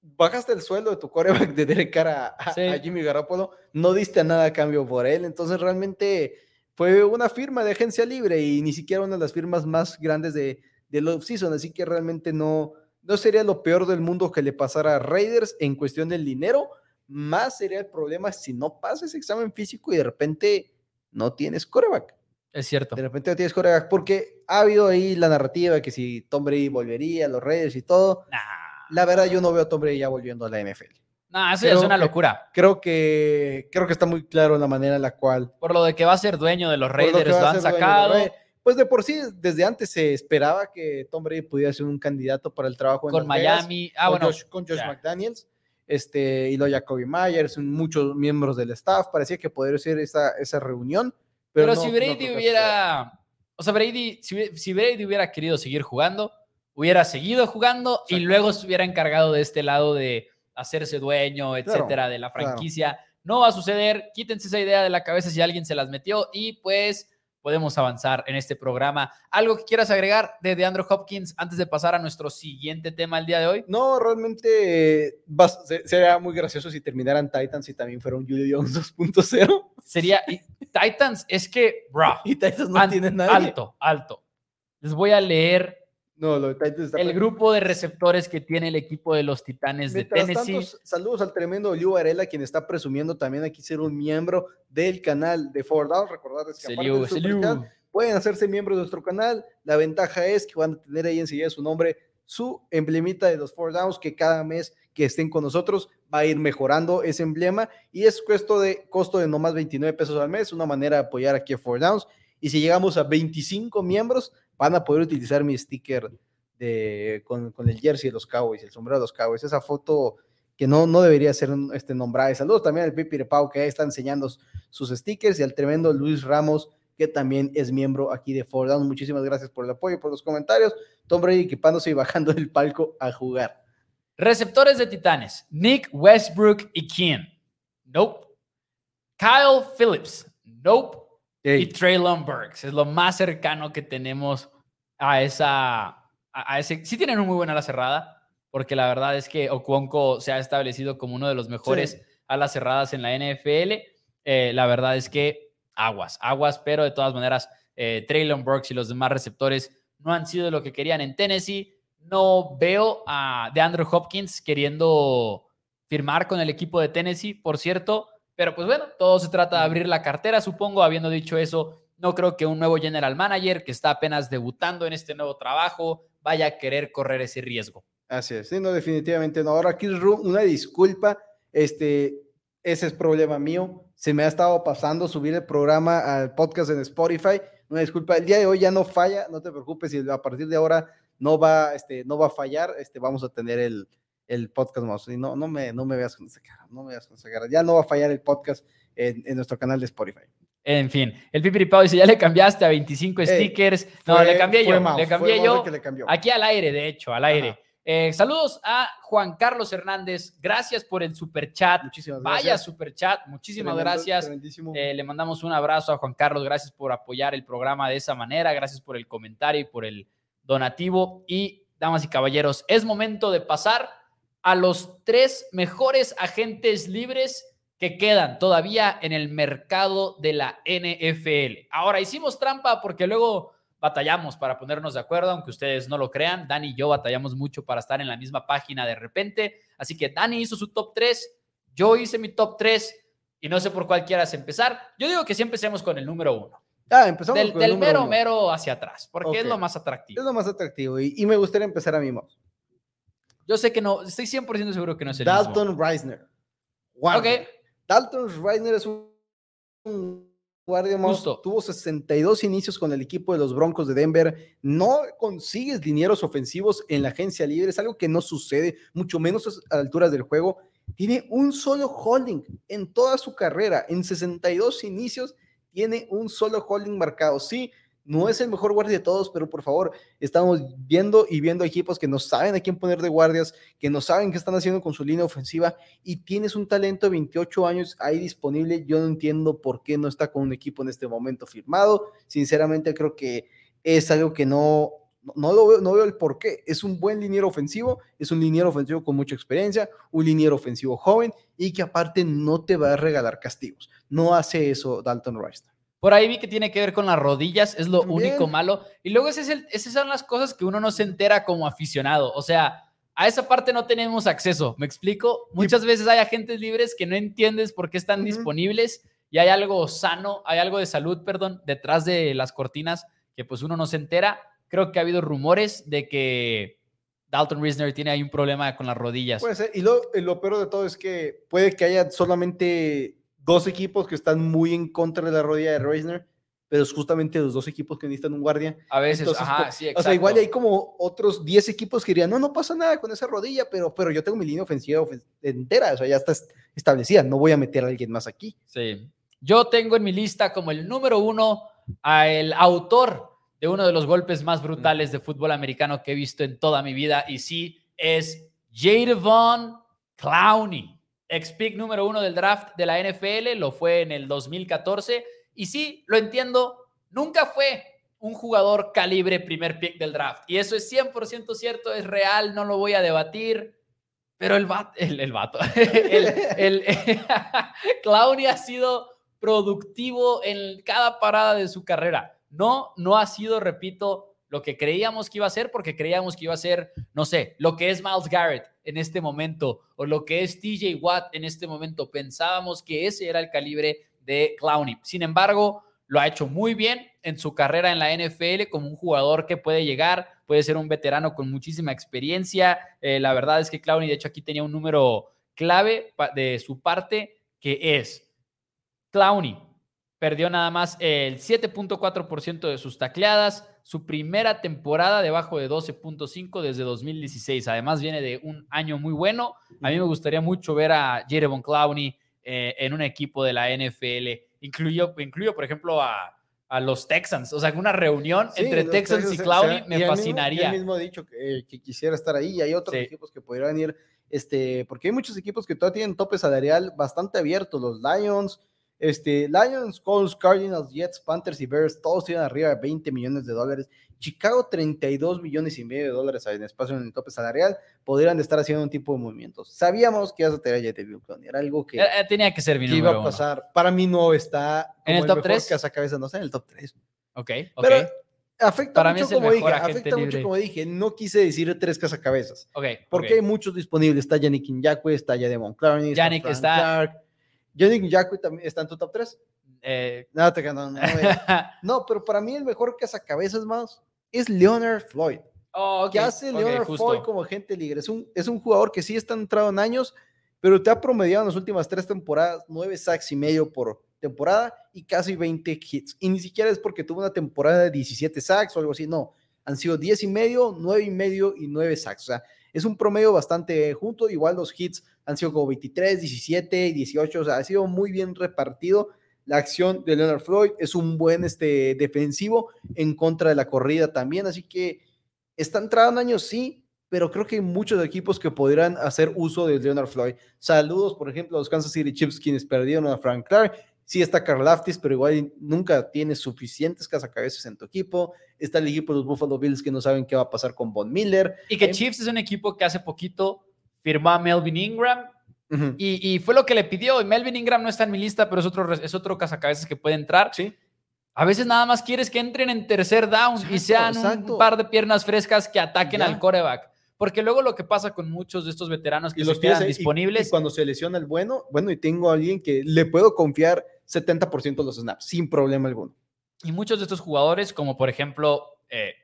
bajaste el sueldo de tu coreback de Derek Carr a, a- Sí. a Jimmy Garoppolo, no diste nada a cambio por él. Entonces, realmente fue una firma de agencia libre y ni siquiera una de las firmas más grandes de, del offseason. Así que realmente no, no sería lo peor del mundo que le pasara a Raiders en cuestión del dinero. Más sería el problema si no pasas examen físico y de repente no tienes coreback. Es cierto. De repente no tienes coreback, porque ha habido ahí la narrativa que si Tom Brady volvería a los Raiders y todo. Nah, La verdad, yo no veo a Tom Brady ya volviendo a la NFL. nah, eso es una locura. Creo que, creo que está muy claro la manera en la cual. Por lo de que va a ser dueño de los lo Raiders, lo han dueño Pues de por sí, desde antes se esperaba que Tom Brady pudiera ser un candidato para el trabajo en con Vegas, Miami. Ah, con bueno. Josh, con Josh ya. McDaniels. Este, y lo Jacoby Myers, muchos miembros del staff. Parecía que podría ser esa, esa reunión. Pero, Pero, no- si no Brady suceda. hubiera. O sea, Brady, si, si Brady hubiera querido seguir jugando, hubiera seguido jugando y Exacto. luego se hubiera encargado de este lado de hacerse dueño, etcétera, de la claro. franquicia. No va a suceder. Quítense esa idea de la cabeza si alguien se las metió y pues podemos avanzar en este programa. ¿Algo que quieras agregar de DeAndre Hopkins antes de pasar a nuestro siguiente tema el día de hoy? No, realmente eh, vas- sería muy gracioso si terminaran Titans y también fuera un Julio Jones 2.0. Sería y Titans, es que, bro, Y Titans no tiene nadie. alto, alto. Les voy a leer No, Titans el grupo de receptores que tiene el equipo de los Titanes de Tennessee. tanto, saludos al tremendo Liu Varela, quien está presumiendo también aquí ser un miembro del canal de Four Down. Recordarles que aparte del. Superchat, pueden hacerse miembros de nuestro canal. La ventaja es que van a tener ahí enseguida su nombre, su emblemita de los Four Downs, que cada mes que estén con nosotros va a ir mejorando ese emblema y es costo de, costo de no más 29 pesos al mes, una manera de apoyar aquí a Four Downs. Y si llegamos a 25 miembros, van a poder utilizar mi sticker de, con, con el jersey de los Cowboys, el sombrero de los Cowboys, esa foto que no, no debería ser este, nombrada. Saludos también al Pipi Pau, que está enseñando sus stickers, y al tremendo Luis Ramos, que también es miembro aquí de Downs. Muchísimas gracias por el apoyo, por los comentarios. Tom Brady equipándose y bajando del palco a jugar. Receptores de Titanes: Nick Westbrook y quién? Nope. Kyle Phillips. Nope. Y Traylon Burks. Es lo más cercano que tenemos a esa, a, ese, sí tienen un muy buena ala cerrada, porque la verdad es que Okwonko se ha establecido como uno de los mejores alas cerradas en la NFL. Eh, la verdad es que aguas, aguas, pero de todas maneras, eh, Traylon Burks y los demás receptores no han sido lo que querían en Tennessee. No veo a de Andrew Hopkins queriendo firmar con el equipo de Tennessee, por cierto. Pero pues bueno, todo se trata de abrir la cartera, supongo. Habiendo dicho eso, no creo que un nuevo general manager que está apenas debutando en este nuevo trabajo vaya a querer correr ese riesgo. Así es, sí, no, definitivamente no. Ahora, Kiss una disculpa, este, ese es problema mío. Se me ha estado pasando subir el programa al podcast en Spotify. Una disculpa, el día de hoy ya no falla, no te preocupes, y a partir de ahora no va, este, no va a fallar, este, vamos a tener el, el podcast más. Y no, no, me, no me veas con esa cara, no me veas con esa cara. Ya no va a fallar el podcast en, en nuestro canal de Spotify. En fin, el Pipiripao dice, ya le cambiaste a 25 stickers. no, le cambié yo, le cambié yo. Aquí al aire, de hecho, al aire. Eh, saludos a Juan Carlos Hernández. Gracias por el super chat. Muchísimas gracias. Vaya super chat. Muchísimas gracias. Eh, le mandamos un abrazo a Juan Carlos. Gracias por apoyar el programa de esa manera. Gracias por el comentario y por el donativo. Y, damas y caballeros, es momento de pasar a los tres mejores agentes libres que quedan todavía en el mercado de la NFL. Ahora, hicimos trampa porque luego batallamos para ponernos de acuerdo, aunque ustedes no lo crean. Dani y yo batallamos mucho para estar en la misma página de repente. Así que Dani hizo su top 3, yo hice mi top 3 y no sé por cuál quieras empezar. Yo digo que sí empecemos con el número 1. Ah, empezamos del, del mero, mero hacia atrás, porque es lo más atractivo. Es lo más atractivo y, me gustaría empezar a mí más. Yo sé que no, estoy 100% seguro que no es el Dalton Reisner. Ok. Dalton Reisner es un guardia más. Tuvo 62 inicios con el equipo de los Broncos de Denver. No consigues dineros ofensivos en la agencia libre. Es algo que no sucede, mucho menos a alturas del juego. Tiene un solo holding en toda su carrera. En 62 inicios tiene un solo holding marcado. Sí, no es el mejor guardia de todos, pero por favor, estamos viendo y viendo equipos que no saben a quién poner de guardias, que no saben qué están haciendo con su línea ofensiva y tienes un talento de 28 años ahí disponible. Yo no entiendo por qué no está con un equipo en este momento firmado. Sinceramente, creo que es algo que no, no, lo veo, no veo el por qué. Es un buen liniero ofensivo, es un liniero ofensivo con mucha experiencia, un liniero ofensivo joven y que aparte no te va a regalar castigos. No hace eso Dalton Rice. Por ahí vi que tiene que ver con las rodillas, es lo único malo. Y luego ese es el, esas son las cosas que uno no se entera como aficionado. O sea, a esa parte no tenemos acceso, ¿me explico? Muchas veces hay agentes libres que no entiendes por qué están disponibles y hay algo sano, hay algo de salud, perdón, detrás de las cortinas que pues uno no se entera. Creo que ha habido rumores de que Dalton Risner tiene ahí un problema con las rodillas. Puede ser. Y lo, lo peor de todo es que puede que haya solamente dos equipos que están muy en contra de la rodilla de Reisner, pero es justamente los dos equipos que necesitan un guardia. A veces, ajá, sí, O sea, igual hay como otros 10 equipos que dirían, no, no pasa nada con esa rodilla, pero, pero yo tengo mi línea ofensiva entera, o sea, ya está establecida, no voy a meter a alguien más aquí. Sí. Yo tengo en mi lista como el número uno al autor de uno de los golpes más brutales de fútbol americano que he visto en toda mi vida, y sí, es Jadevon Clowney ex pick número uno del draft de la NFL, lo fue en el 2014. Y sí, lo entiendo, nunca fue un jugador calibre primer pick del draft. Y eso es 100% cierto, es real, no lo voy a debatir. Pero el, vato, el, vato, el, Claudia ha sido productivo en cada parada de su carrera. No, no ha sido, repito, lo que creíamos que iba a ser, porque creíamos que iba a ser, no sé, lo que es Miles Garrett en este momento o lo que es TJ Watt en este momento. Pensábamos que ese era el calibre de Clowney. Sin embargo, lo ha hecho muy bien en su carrera en la NFL como un jugador que puede llegar, puede ser un veterano con muchísima experiencia. Eh, la verdad es que Clowney, de hecho, aquí tenía un número clave de su parte que es Clowney. Perdió nada más el 7.4% de sus tacleadas, su primera temporada debajo de 12.5 desde 2016. Además viene de un año muy bueno. A mí me gustaría mucho ver a Jerevon Clowney eh, en un equipo de la NFL. Incluyo, incluyo por ejemplo, a, a los Texans. O sea, una reunión entre Texans y Clowney me fascinaría. Yo mismo he dicho que, quisiera estar ahí y hay otros equipos que podrían ir, este, porque hay muchos equipos que todavía tienen tope salarial bastante abierto, los Lions, Este, Lions, Colts, Cardinals, Jets, Panthers y Bears, todos tienen arriba de 20 millones de dólares. Chicago, 32 millones y medio de dólares en espacio en el tope salarial. Podrían estar haciendo un tipo de movimientos. Sabíamos que ibas a tener a Jadavion Clowney. Era algo que, Eh, eh, tenía que ser mi que iba a pasar. Para mí no está ¿En el como top mejor tres? cazacabezas, no está en el top 3. uno. Ok, ok. Pero afecta Para mucho, el como dije, afecta mucho, como dije. No quise decir tres cazacabezas. ok, Porque hay muchos disponibles. Está Yannick Nyakwe, está Jademon Clowney, Yannick Frank está- Clark. Yannick Nyakwe también está en tu top 3. Eh, No, te no, no, no, pero para mí el mejor cazacabezas más es Leonard Floyd. oh, ok, ¿Qué hace Leonard justo. Floyd como agente libre? Es un, es un jugador que sí está entrado en años, pero te ha promediado en las últimas tres temporadas nueve sacks y medio por temporada y casi 20 hits. Y ni siquiera es porque tuvo una temporada de 17 sacks o algo así, no. Han sido 10 y medio, 9 y medio y 9 sacks. O sea, es un promedio bastante junto. Igual los hits han sido como 23, 17 y 18. O sea, ha sido muy bien repartido. La acción de Leonard Floyd es un buen este, defensivo en contra de la corrida también. Así que está entrado en años, sí, pero creo que hay muchos equipos que podrían hacer uso de Leonard Floyd. Saludos, por ejemplo, a los Kansas City Chiefs, quienes perdieron a Frank Clark. Sí está Carl Aftis, pero igual nunca tienes suficientes cazacabezas en tu equipo. Está el equipo de los Buffalo Bills que no saben qué va a pasar con Von Miller. Y que Em- Chiefs es un equipo que hace poquito firmó a Melvin Ingram y, y fue lo que le pidió. Y Melvin Ingram no está en mi lista, pero es otro, es otro cazacabezas que puede entrar. Sí, A veces nada más quieres que entren en tercer down y Exacto, sean exacto. un par de piernas frescas que ataquen Ya. al coreback. Porque luego lo que pasa con muchos de estos veteranos que y se los tienes quedan ahí, y- disponibles Y, cuando se lesiona el bueno, bueno, y tengo a alguien que le puedo confiar 70% de los snaps, sin problema alguno. Y muchos de estos jugadores, como por ejemplo eh,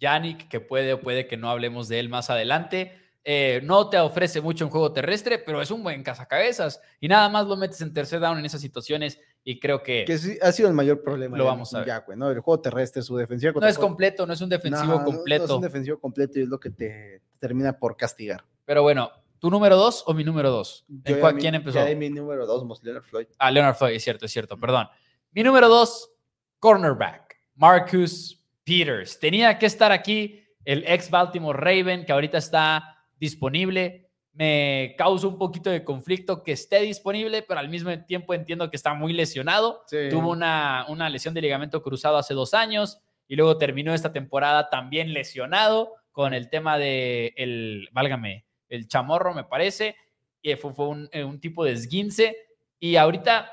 Yannick, que puede o puede que no hablemos de él más adelante, eh, no te ofrece mucho en juego terrestre, pero es un buen cazacabezas. Y nada más lo metes en tercer down en esas situaciones y creo que, Que sí, ha sido el mayor problema. Lo vamos a ver. ¿no? El juego terrestre, su defensiva. no es completo, no es un defensivo No, completo. No, es un defensivo completo y es lo que te termina por castigar. Pero bueno, ¿tu número dos o mi número dos? Yo ¿En cuál- mi- ¿Quién empezó? Ya de mi número dos, Leonard Floyd. Ah, Leonard Floyd, es cierto, es cierto, perdón. Mi número dos, cornerback, Marcus Peters. Tenía que estar aquí el ex Baltimore Raven, que ahorita está disponible. Me causa un poquito de conflicto que esté disponible, pero al mismo tiempo entiendo que está muy lesionado. Tuvo una, una lesión de ligamento cruzado hace dos años y luego terminó esta temporada también lesionado con el tema de, el, válgame, el chamorro, me parece. Y fue, fue un, eh, un tipo de esguince. Y ahorita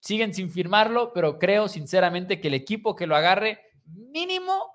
siguen sin firmarlo, pero creo sinceramente que el equipo que lo agarre, mínimo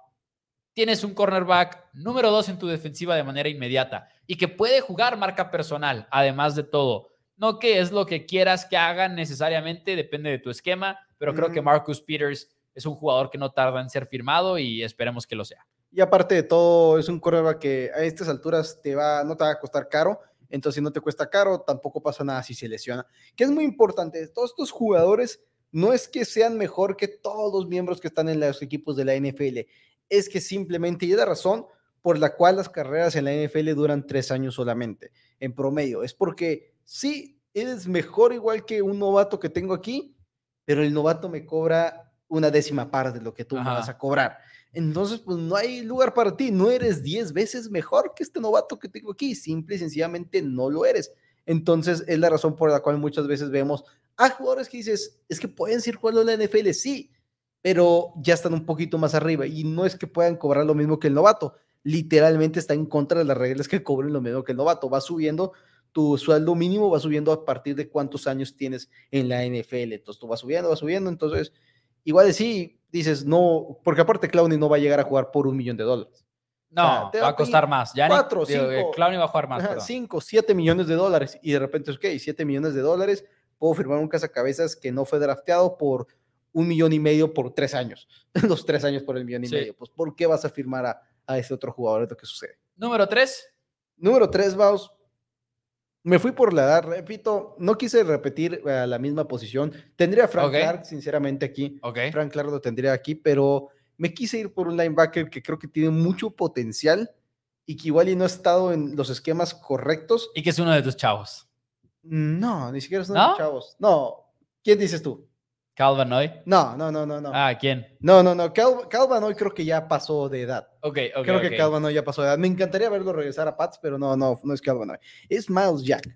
tienes un cornerback número dos en tu defensiva de manera inmediata y que puede jugar marca personal, además de todo. No que es lo que quieras que hagan necesariamente, depende de tu esquema, pero creo que. Marcus Peters es un jugador que no tarda en ser firmado y esperemos que lo sea. Y aparte de todo, es un corredor que a estas alturas te va, no te va a costar caro. Entonces, si no te cuesta caro, tampoco pasa nada si se lesiona. Que es muy importante. Todos estos jugadores no es que sean mejor que todos los miembros que están en los equipos de la NFL. Es que simplemente, y es la razón por la cual las carreras en la NFL duran tres años solamente, en promedio. Es porque sí, eres mejor igual que un novato que tengo aquí, pero el novato me cobra una décima parte de lo que tú me vas a cobrar. Entonces, pues no hay lugar para ti. No eres 10 veces mejor que este novato que tengo aquí. Simple y sencillamente no lo eres. Entonces, es la razón por la cual muchas veces vemos a jugadores que dices, es que pueden seguir jugando en la NFL, sí, pero ya están un poquito más arriba y no es que puedan cobrar lo mismo que el novato. Literalmente está en contra de las reglas que cobren lo mismo que el novato. Va subiendo tu sueldo mínimo, va subiendo a partir de cuántos años tienes en la NFL. Entonces, tú vas subiendo, vas subiendo. Entonces, igual sí, dices, no, porque aparte Clowney no va a llegar a jugar por un millón de dólares. No, sea, va a costar más. Ya cuatro, cinco. Clowney va a jugar más. Ajá. 5, 7 millones de dólares y de repente, ok, 7 millones de dólares, puedo firmar un cazacabezas que no fue drafteado por un millón y medio por tres años, los tres años por el millón y Sí. medio, pues ¿por qué vas a firmar a, a ese otro jugador? Es lo que sucede. Número tres. Número 3, Baus. Me fui por la edad, repito, no quise repetir a la misma posición. Tendría a Frank. Clark, sinceramente, aquí. Ok. Frank Clark lo tendría aquí, pero me quise ir por un linebacker que creo que tiene mucho potencial y que igual y no ha estado en los esquemas correctos. Y que es uno de tus chavos. No, ni siquiera son ¿No? chavos. No. ¿Quién dices tú? Calvin Hoy. No, no, no, no, no. Ah, ¿quién? No, no, no. Cal Calvin hoy creo que ya pasó de edad. Ok, ok. creo que ok. Calvin hoy ya pasó de edad. Me encantaría verlo regresar a Pats, pero no, no, no es Calvin hoy. Es Miles Jack.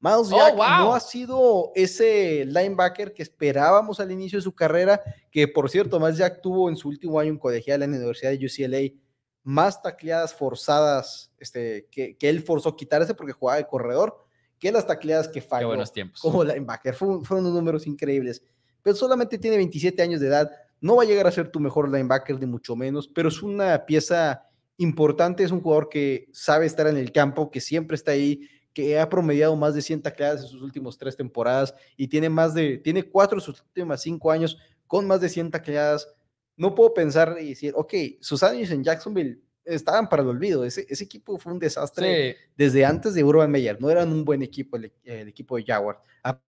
Miles Oh, Jack wow. no ha sido ese linebacker que esperábamos al inicio de su carrera, que por cierto, Miles Jack tuvo en su último año en colegial en la Universidad de UCLA más tacleadas forzadas este, que, que él forzó quitarse porque jugaba de corredor, que las tacleadas que Qué falló buenos tiempos. como linebacker. Fueron, fueron unos números increíbles. Pero solamente tiene 27 años de edad. No va a llegar a ser tu mejor linebacker, ni mucho menos, pero es una pieza importante. Es un jugador que sabe estar en el campo, que siempre está ahí, que ha promediado más de 100 tacleadas en sus últimos tres temporadas y tiene más de, tiene cuatro de sus últimas cinco años con más de 100 tacleadas. No puedo pensar y decir, ok, sus años en Jacksonville estaban para el olvido. Ese, ese equipo fue un desastre Sí. desde antes de Urban Meyer. No eran un buen equipo el, el equipo de Jaguar. A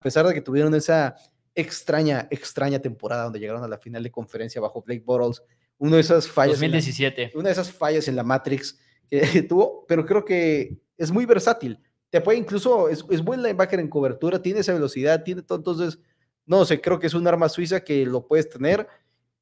pesar de que tuvieron esa extraña, extraña temporada donde llegaron a la final de conferencia bajo Blake Bortles, uno de esas fallas, en la- 2017. una de esas fallas en la Matrix que tuvo, pero creo que es muy versátil. Te puede incluso, es, es buen linebacker en cobertura, tiene esa velocidad, tiene todo, entonces, no sé, creo que es un arma suiza que lo puedes tener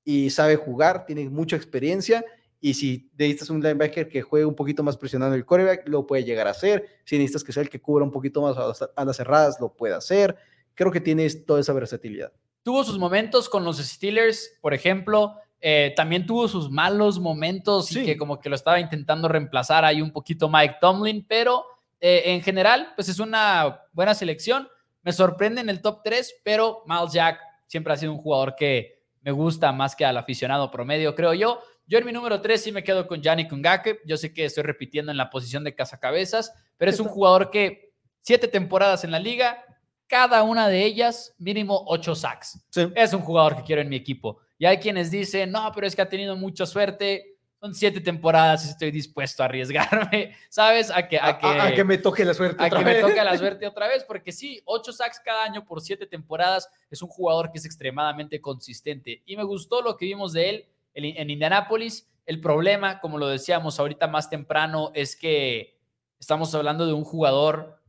y sabe jugar, tiene mucha experiencia. Y si necesitas un linebacker que juegue un poquito más presionando el quarterback, lo puede llegar a hacer. Si necesitas que sea el que cubra un poquito más a las, a las cerradas, lo puede hacer. Creo que tienes toda esa versatilidad. tuvo sus momentos con los Steelers, por ejemplo. eh, también tuvo sus malos momentos Sí. y que como que lo estaba intentando reemplazar ahí un poquito Mike Tomlin, pero eh, en general, pues es una buena selección. Me sorprende en el top 3, pero Miles Jack siempre ha sido un jugador que me gusta más que al aficionado promedio, creo yo. Yo en mi número 3 sí me quedo con Yannick Ngake. Yo sé que estoy repitiendo en la posición de cazacabezas, pero es un jugador que siete temporadas en la liga, cada una de ellas mínimo ocho sacks Sí. es un jugador que quiero en mi equipo. Y hay quienes dicen, no, pero es que ha tenido mucha suerte. Son siete temporadas y estoy dispuesto a arriesgarme, ¿sabes? A que, a que, A, que me toque la suerte. a otra que me vez. toque la suerte otra vez, porque sí, ocho sacks cada año por siete temporadas es un jugador que es extremadamente consistente. Y me gustó lo que vimos de él en, en Indianápolis. El problema, como lo decíamos ahorita más temprano, es que estamos hablando de un jugador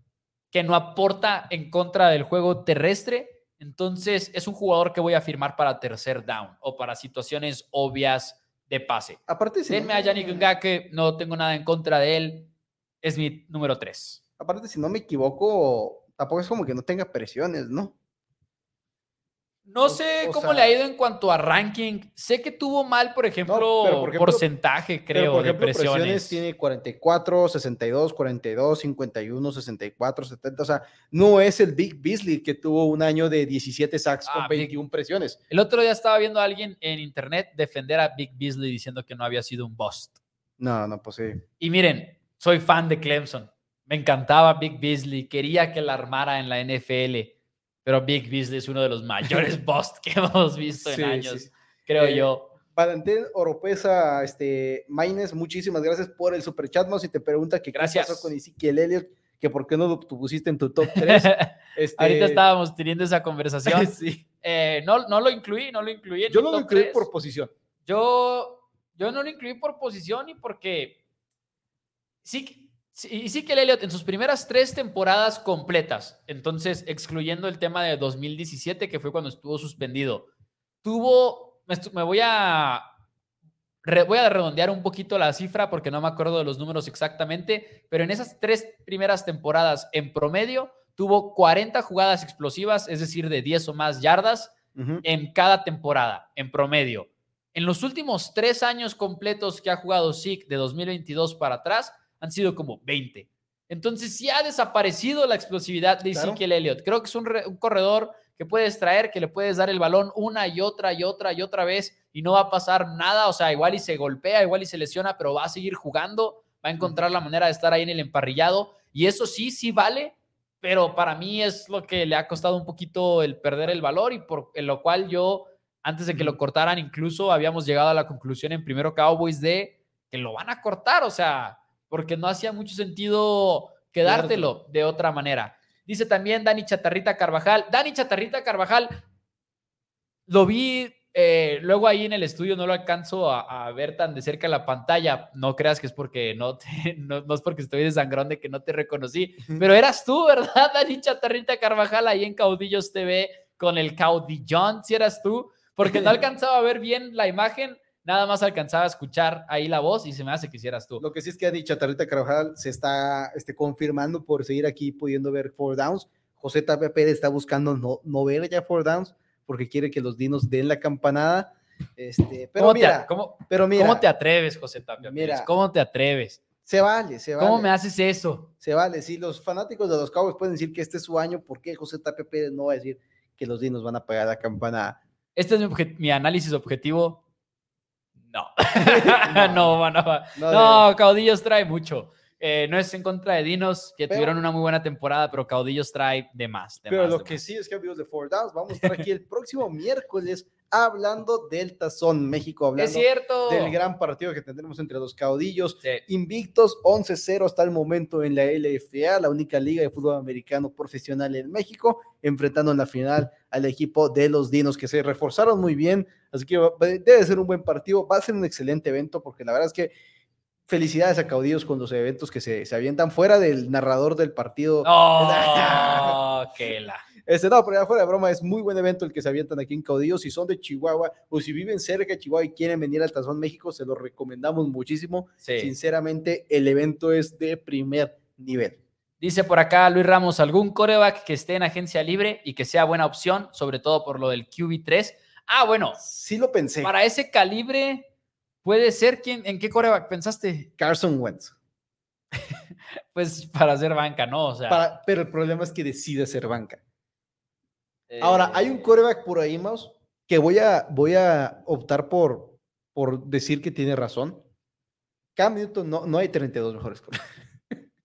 que no aporta en contra del juego terrestre. Entonces, es un jugador que voy a firmar para tercer down o para situaciones obvias de pase. Aparte, si Denme no, a Yannick Ngake, no tengo nada en contra de él. Es mi número 3. aparte, si no me equivoco, tampoco es como que no tenga presiones, ¿no? No sé o cómo sea- le ha ido en cuanto a ranking. Sé que tuvo mal, por ejemplo, pero por ejemplo- porcentaje, creo, por de ejemplo, presiones. tiene 44, 62, 42, 51, 64, 70. O sea, no es el Big Beasley que tuvo un año de 17 sacks Ah, con Big- 21 presiones. El otro día estaba viendo a alguien en internet defender a Big Beasley diciendo que no había sido un bust. No, no, pues sí. Y miren, soy fan de Clemson. Me encantaba Big Beasley. Quería que la armara en la NFL. Pero Big Beasley es uno de los mayores busts que hemos visto Sí, en años, sí. creo Eh, yo. Valentín Oropesa, este, Maines, muchísimas gracias por el super chat. Y te pregunta que Gracias. qué pasó con Ezequiel Elliott, que por qué no lo pusiste en tu top 3. Este, Ahorita estábamos teniendo esa conversación. sí. Eh, no, no lo incluí, no lo incluí en Yo no lo incluí 3. por posición. Yo, yo no lo incluí por posición y porque sí, y sí que el Elliot en sus primeras tres temporadas completas, entonces excluyendo el tema de 2017 que fue cuando estuvo suspendido, tuvo, me, voy a voy a redondear un poquito la cifra porque no me acuerdo de los números exactamente, pero en esas tres primeras temporadas en promedio tuvo 40 jugadas explosivas, es decir, de 10 o más yardas en cada temporada, en promedio. En los últimos tres años completos que ha jugado SIC de 2022 para atrás, han sido como 20. Entonces sí ha desaparecido la explosividad de Claro. Ezekiel Elliott. Creo que es un, re- un corredor que puedes traer, que le puedes dar el balón una y otra y otra y otra vez y no va a pasar nada. O sea, igual y se golpea, igual y se lesiona, pero va a seguir jugando, va a encontrar la manera de estar ahí en el emparrillado. Y eso sí, sí vale, pero para mí es lo que le ha costado un poquito el perder el valor y por en lo cual yo, antes de que lo cortaran, incluso habíamos llegado a la conclusión en primero Cowboys de que lo van a cortar, o sea, porque no hacía mucho sentido quedártelo de otra manera. Dice también Dani Chatarrita Carvajal. Dani Chatarrita Carvajal, lo vi eh, luego ahí en el estudio, no lo alcanzo a, a ver tan de cerca la pantalla. No creas que es porque no, te, no, no es porque estoy de sangrón de que no te reconocí, pero eras tú, ¿verdad, Dani Chatarrita Carvajal, ahí en Caudillos TV con el Caudillón, si eras tú? Porque no alcanzaba a ver bien la imagen, nada más alcanzaba a escuchar ahí la voz y se me hace que hicieras tú. Lo que sí es que Adi Chatarrita Carvajal se está este, confirmando por seguir aquí pudiendo ver four downs. José Tapia Pérez está buscando no, no ver ya four downs porque quiere que los dinos den la campanada. Este, pero ¿Cómo, mira, te, cómo, pero mira, cómo te atreves, José Tapia? Mira. Pérez? ¿Cómo te atreves? se vale, se vale. ¿Cómo me haces eso? Se vale. Si los fanáticos de los Cowboys pueden decir que este es su año, ¿por qué José Tapia Pérez no va a decir que los dinos van a pagar la campanada? Este es mi análisis objetivo. No. no, no, no. No, No, Caudillos trae mucho. Eh, no es en contra de Dinos, que Pero- tuvieron una muy buena temporada, pero Caudillos trae de más. de Pero más, lo de que más. sí es que amigos de Four Downs, vamos a estar aquí el próximo miércoles hablando del Tazón México, Es hablando cierto. del gran partido que tendremos entre los caudillos. Sí. Invictos 11-0 hasta el momento en la LFA, la única liga de fútbol americano profesional en México, enfrentando en la final al equipo de los Dinos, que se reforzaron muy bien, así que debe ser un buen partido, va a ser un excelente evento, porque la verdad es que felicidades a caudillos con los eventos que se, se avientan fuera del narrador del partido. No, que la. Este, no, pero ya fuera de broma, es muy buen evento el que se avientan aquí en Caudillos. Si son de Chihuahua o si viven cerca de Chihuahua y quieren venir al Tazón México, se los recomendamos muchísimo. Sí. Sinceramente, el evento es de primer nivel. Dice por acá Luis Ramos, algún coreback que esté en agencia libre y que sea buena opción, sobre todo por lo del QB3. Ah, bueno, Sí lo pensé. para ese calibre puede ser quién, ¿en qué coreback pensaste? Carson Wentz. Pues para hacer banca, ¿no? O sea, Para- pero el problema es que decide ser banca. Ahora, hay un eh, coreback por ahí, Maus, que voy a, voy a optar por, por decir que tiene razón. Cam Newton, no, no hay 32 mejores corebacks.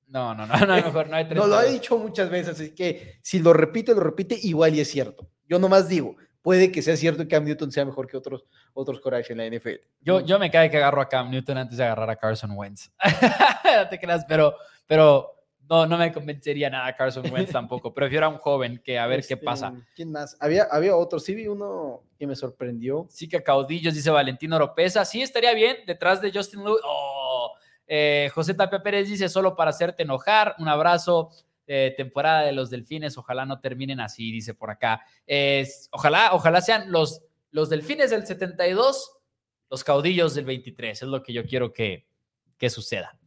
No, no, no, no, hay mejor, no hay No lo he 32. dicho muchas veces, así que si lo repite, lo repite, igual y es cierto. Yo nomás digo, puede que sea cierto que Cam Newton sea mejor que otros, otros corebacks en la NFL. Yo, yo me cae que agarro a Cam Newton antes de agarrar a Carson Wentz. no te creas, pero, pero no, no me convencería nada Carson Wentz tampoco. Prefiero a un joven que a ver qué Este, pasa. ¿Quién más? Había, había otro, sí vi uno que me sorprendió. Sí que caudillos, dice Valentino Oropesa. Sí, estaría bien detrás de Justin Lewis. Oh, eh, José Tapia Pérez dice solo para hacerte enojar. Un abrazo. Eh, temporada de los delfines. Ojalá no terminen así, dice por acá. Es- ojalá, ojalá sean los, los delfines del 72, los caudillos del 23. Es lo que yo quiero que, que suceda.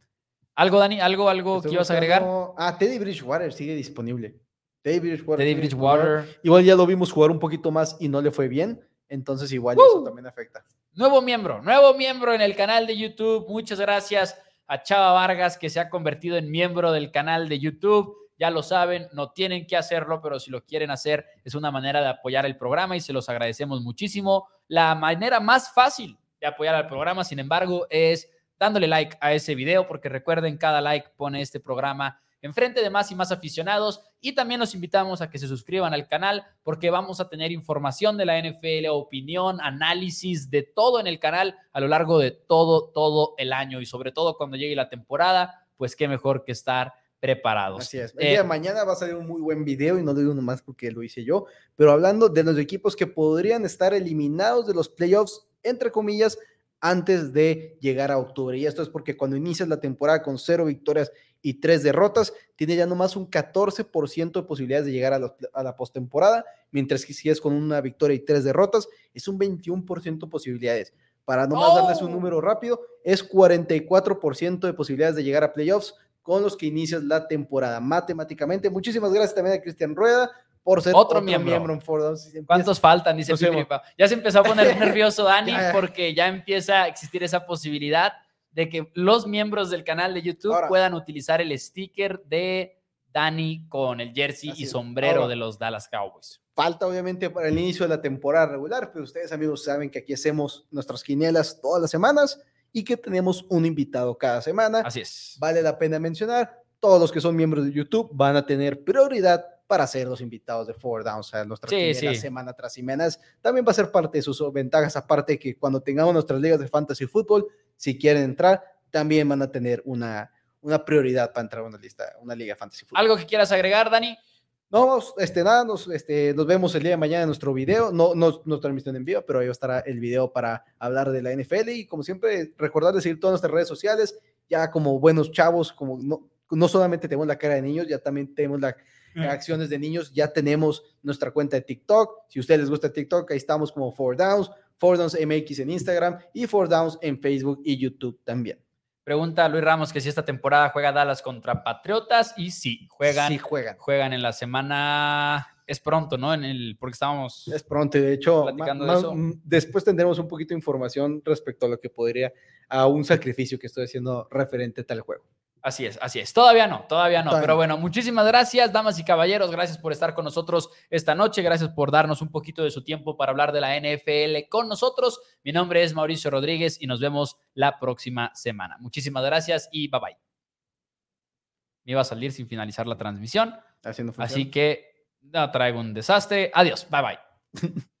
¿Algo, Dani? ¿Algo, algo Estoy que ibas a agregar? Ah, Teddy Bridgewater sigue disponible. Teddy Bridgewater. Teddy. Bridgewater. Igual ya lo vimos jugar un poquito más y no le fue bien. Entonces, igual eso también afecta. Nuevo miembro, nuevo miembro en el canal de YouTube. Muchas gracias a Chava Vargas que se ha convertido en miembro del canal de YouTube. Ya lo saben, no tienen que hacerlo, pero si lo quieren hacer es una manera de apoyar el programa y se los agradecemos muchísimo. La manera más fácil de apoyar al programa, sin embargo, es dándole like a ese video, porque recuerden, cada like pone este programa enfrente de más y más aficionados y también los invitamos a que se suscriban al canal porque vamos a tener información de la NFL, opinión, análisis de todo en el canal a lo largo de todo, todo el año y sobre todo cuando llegue la temporada, pues qué mejor que estar preparados. Así es. El Eh, día de mañana va a salir un muy buen video y no lo digo nomás porque lo hice yo, pero hablando de los equipos que podrían estar eliminados de los playoffs, entre comillas, antes de llegar a octubre. Y esto es porque cuando inicias la temporada con cero victorias y tres derrotas, tiene ya nomás un 14% de posibilidades de llegar a la, a la postemporada, mientras que si es con una victoria y tres derrotas, es un 21% de posibilidades. Para nomás darles un ¡Oh! número rápido, es 44% de posibilidades de llegar a playoffs con los que inicias la temporada matemáticamente. Muchísimas gracias también a Cristian Rueda por ser Otro miembro. en Four Downs. Si empieza- ¿Cuántos faltan? Dice. Ya se empezó a poner nervioso Dani Ya, ya. porque ya empieza a existir esa posibilidad de que los miembros del canal de YouTube Ahora- puedan utilizar el sticker de Dani con el jersey Así y sombrero Ahora- de los Dallas Cowboys. Falta obviamente para el inicio de la temporada regular, pero ustedes amigos saben que aquí hacemos nuestras quinielas todas las semanas y que tenemos un invitado cada semana. Así es. Vale la pena mencionar, todos los que son miembros de YouTube van a tener prioridad para ser los invitados de Four Downs a nuestras Sí, quinielas sí. semana tras semana. También va a ser parte de sus ventajas, aparte que cuando tengamos nuestras ligas de fantasy fútbol, si quieren entrar, también van a tener una, una prioridad para entrar a una lista, una liga de fantasy fútbol. ¿Algo que quieras agregar, Dani? No, vamos, este, nada, nos, este, nos vemos el día de mañana en nuestro video, no, no, no transmisión en vivo, pero ahí estará el video para hablar de la NFL y como siempre, recordar de seguir todas nuestras redes sociales, ya como buenos chavos, como no, no solamente tenemos la cara de niños, ya también tenemos las acciones de niños, ya tenemos nuestra cuenta de TikTok, si a ustedes les gusta TikTok, ahí estamos como Four Downs, Four Downs MX en Instagram y Four Downs en Facebook y YouTube también. Pregunta Luis Ramos que si esta temporada juega Dallas contra Patriotas y sí, juegan, Sí, juegan. juegan en la semana, es pronto, ¿no? En el, porque estábamos... Es pronto, y de hecho, Platicando ma- de eso. mm, después tendremos un poquito de información respecto a lo que podría, a un sacrificio que estoy haciendo referente a tal juego. Así es, así es. Todavía no, todavía no. Todavía pero no. bueno, muchísimas gracias, damas y caballeros. Gracias por estar con nosotros esta noche. Gracias por darnos un poquito de su tiempo para hablar de la NFL con nosotros. Mi nombre es Mauricio Rodríguez y nos vemos la próxima semana. Muchísimas gracias y bye bye. Me iba a salir sin finalizar la transmisión, Haciendo así que no traigo un desastre. Adiós, bye bye.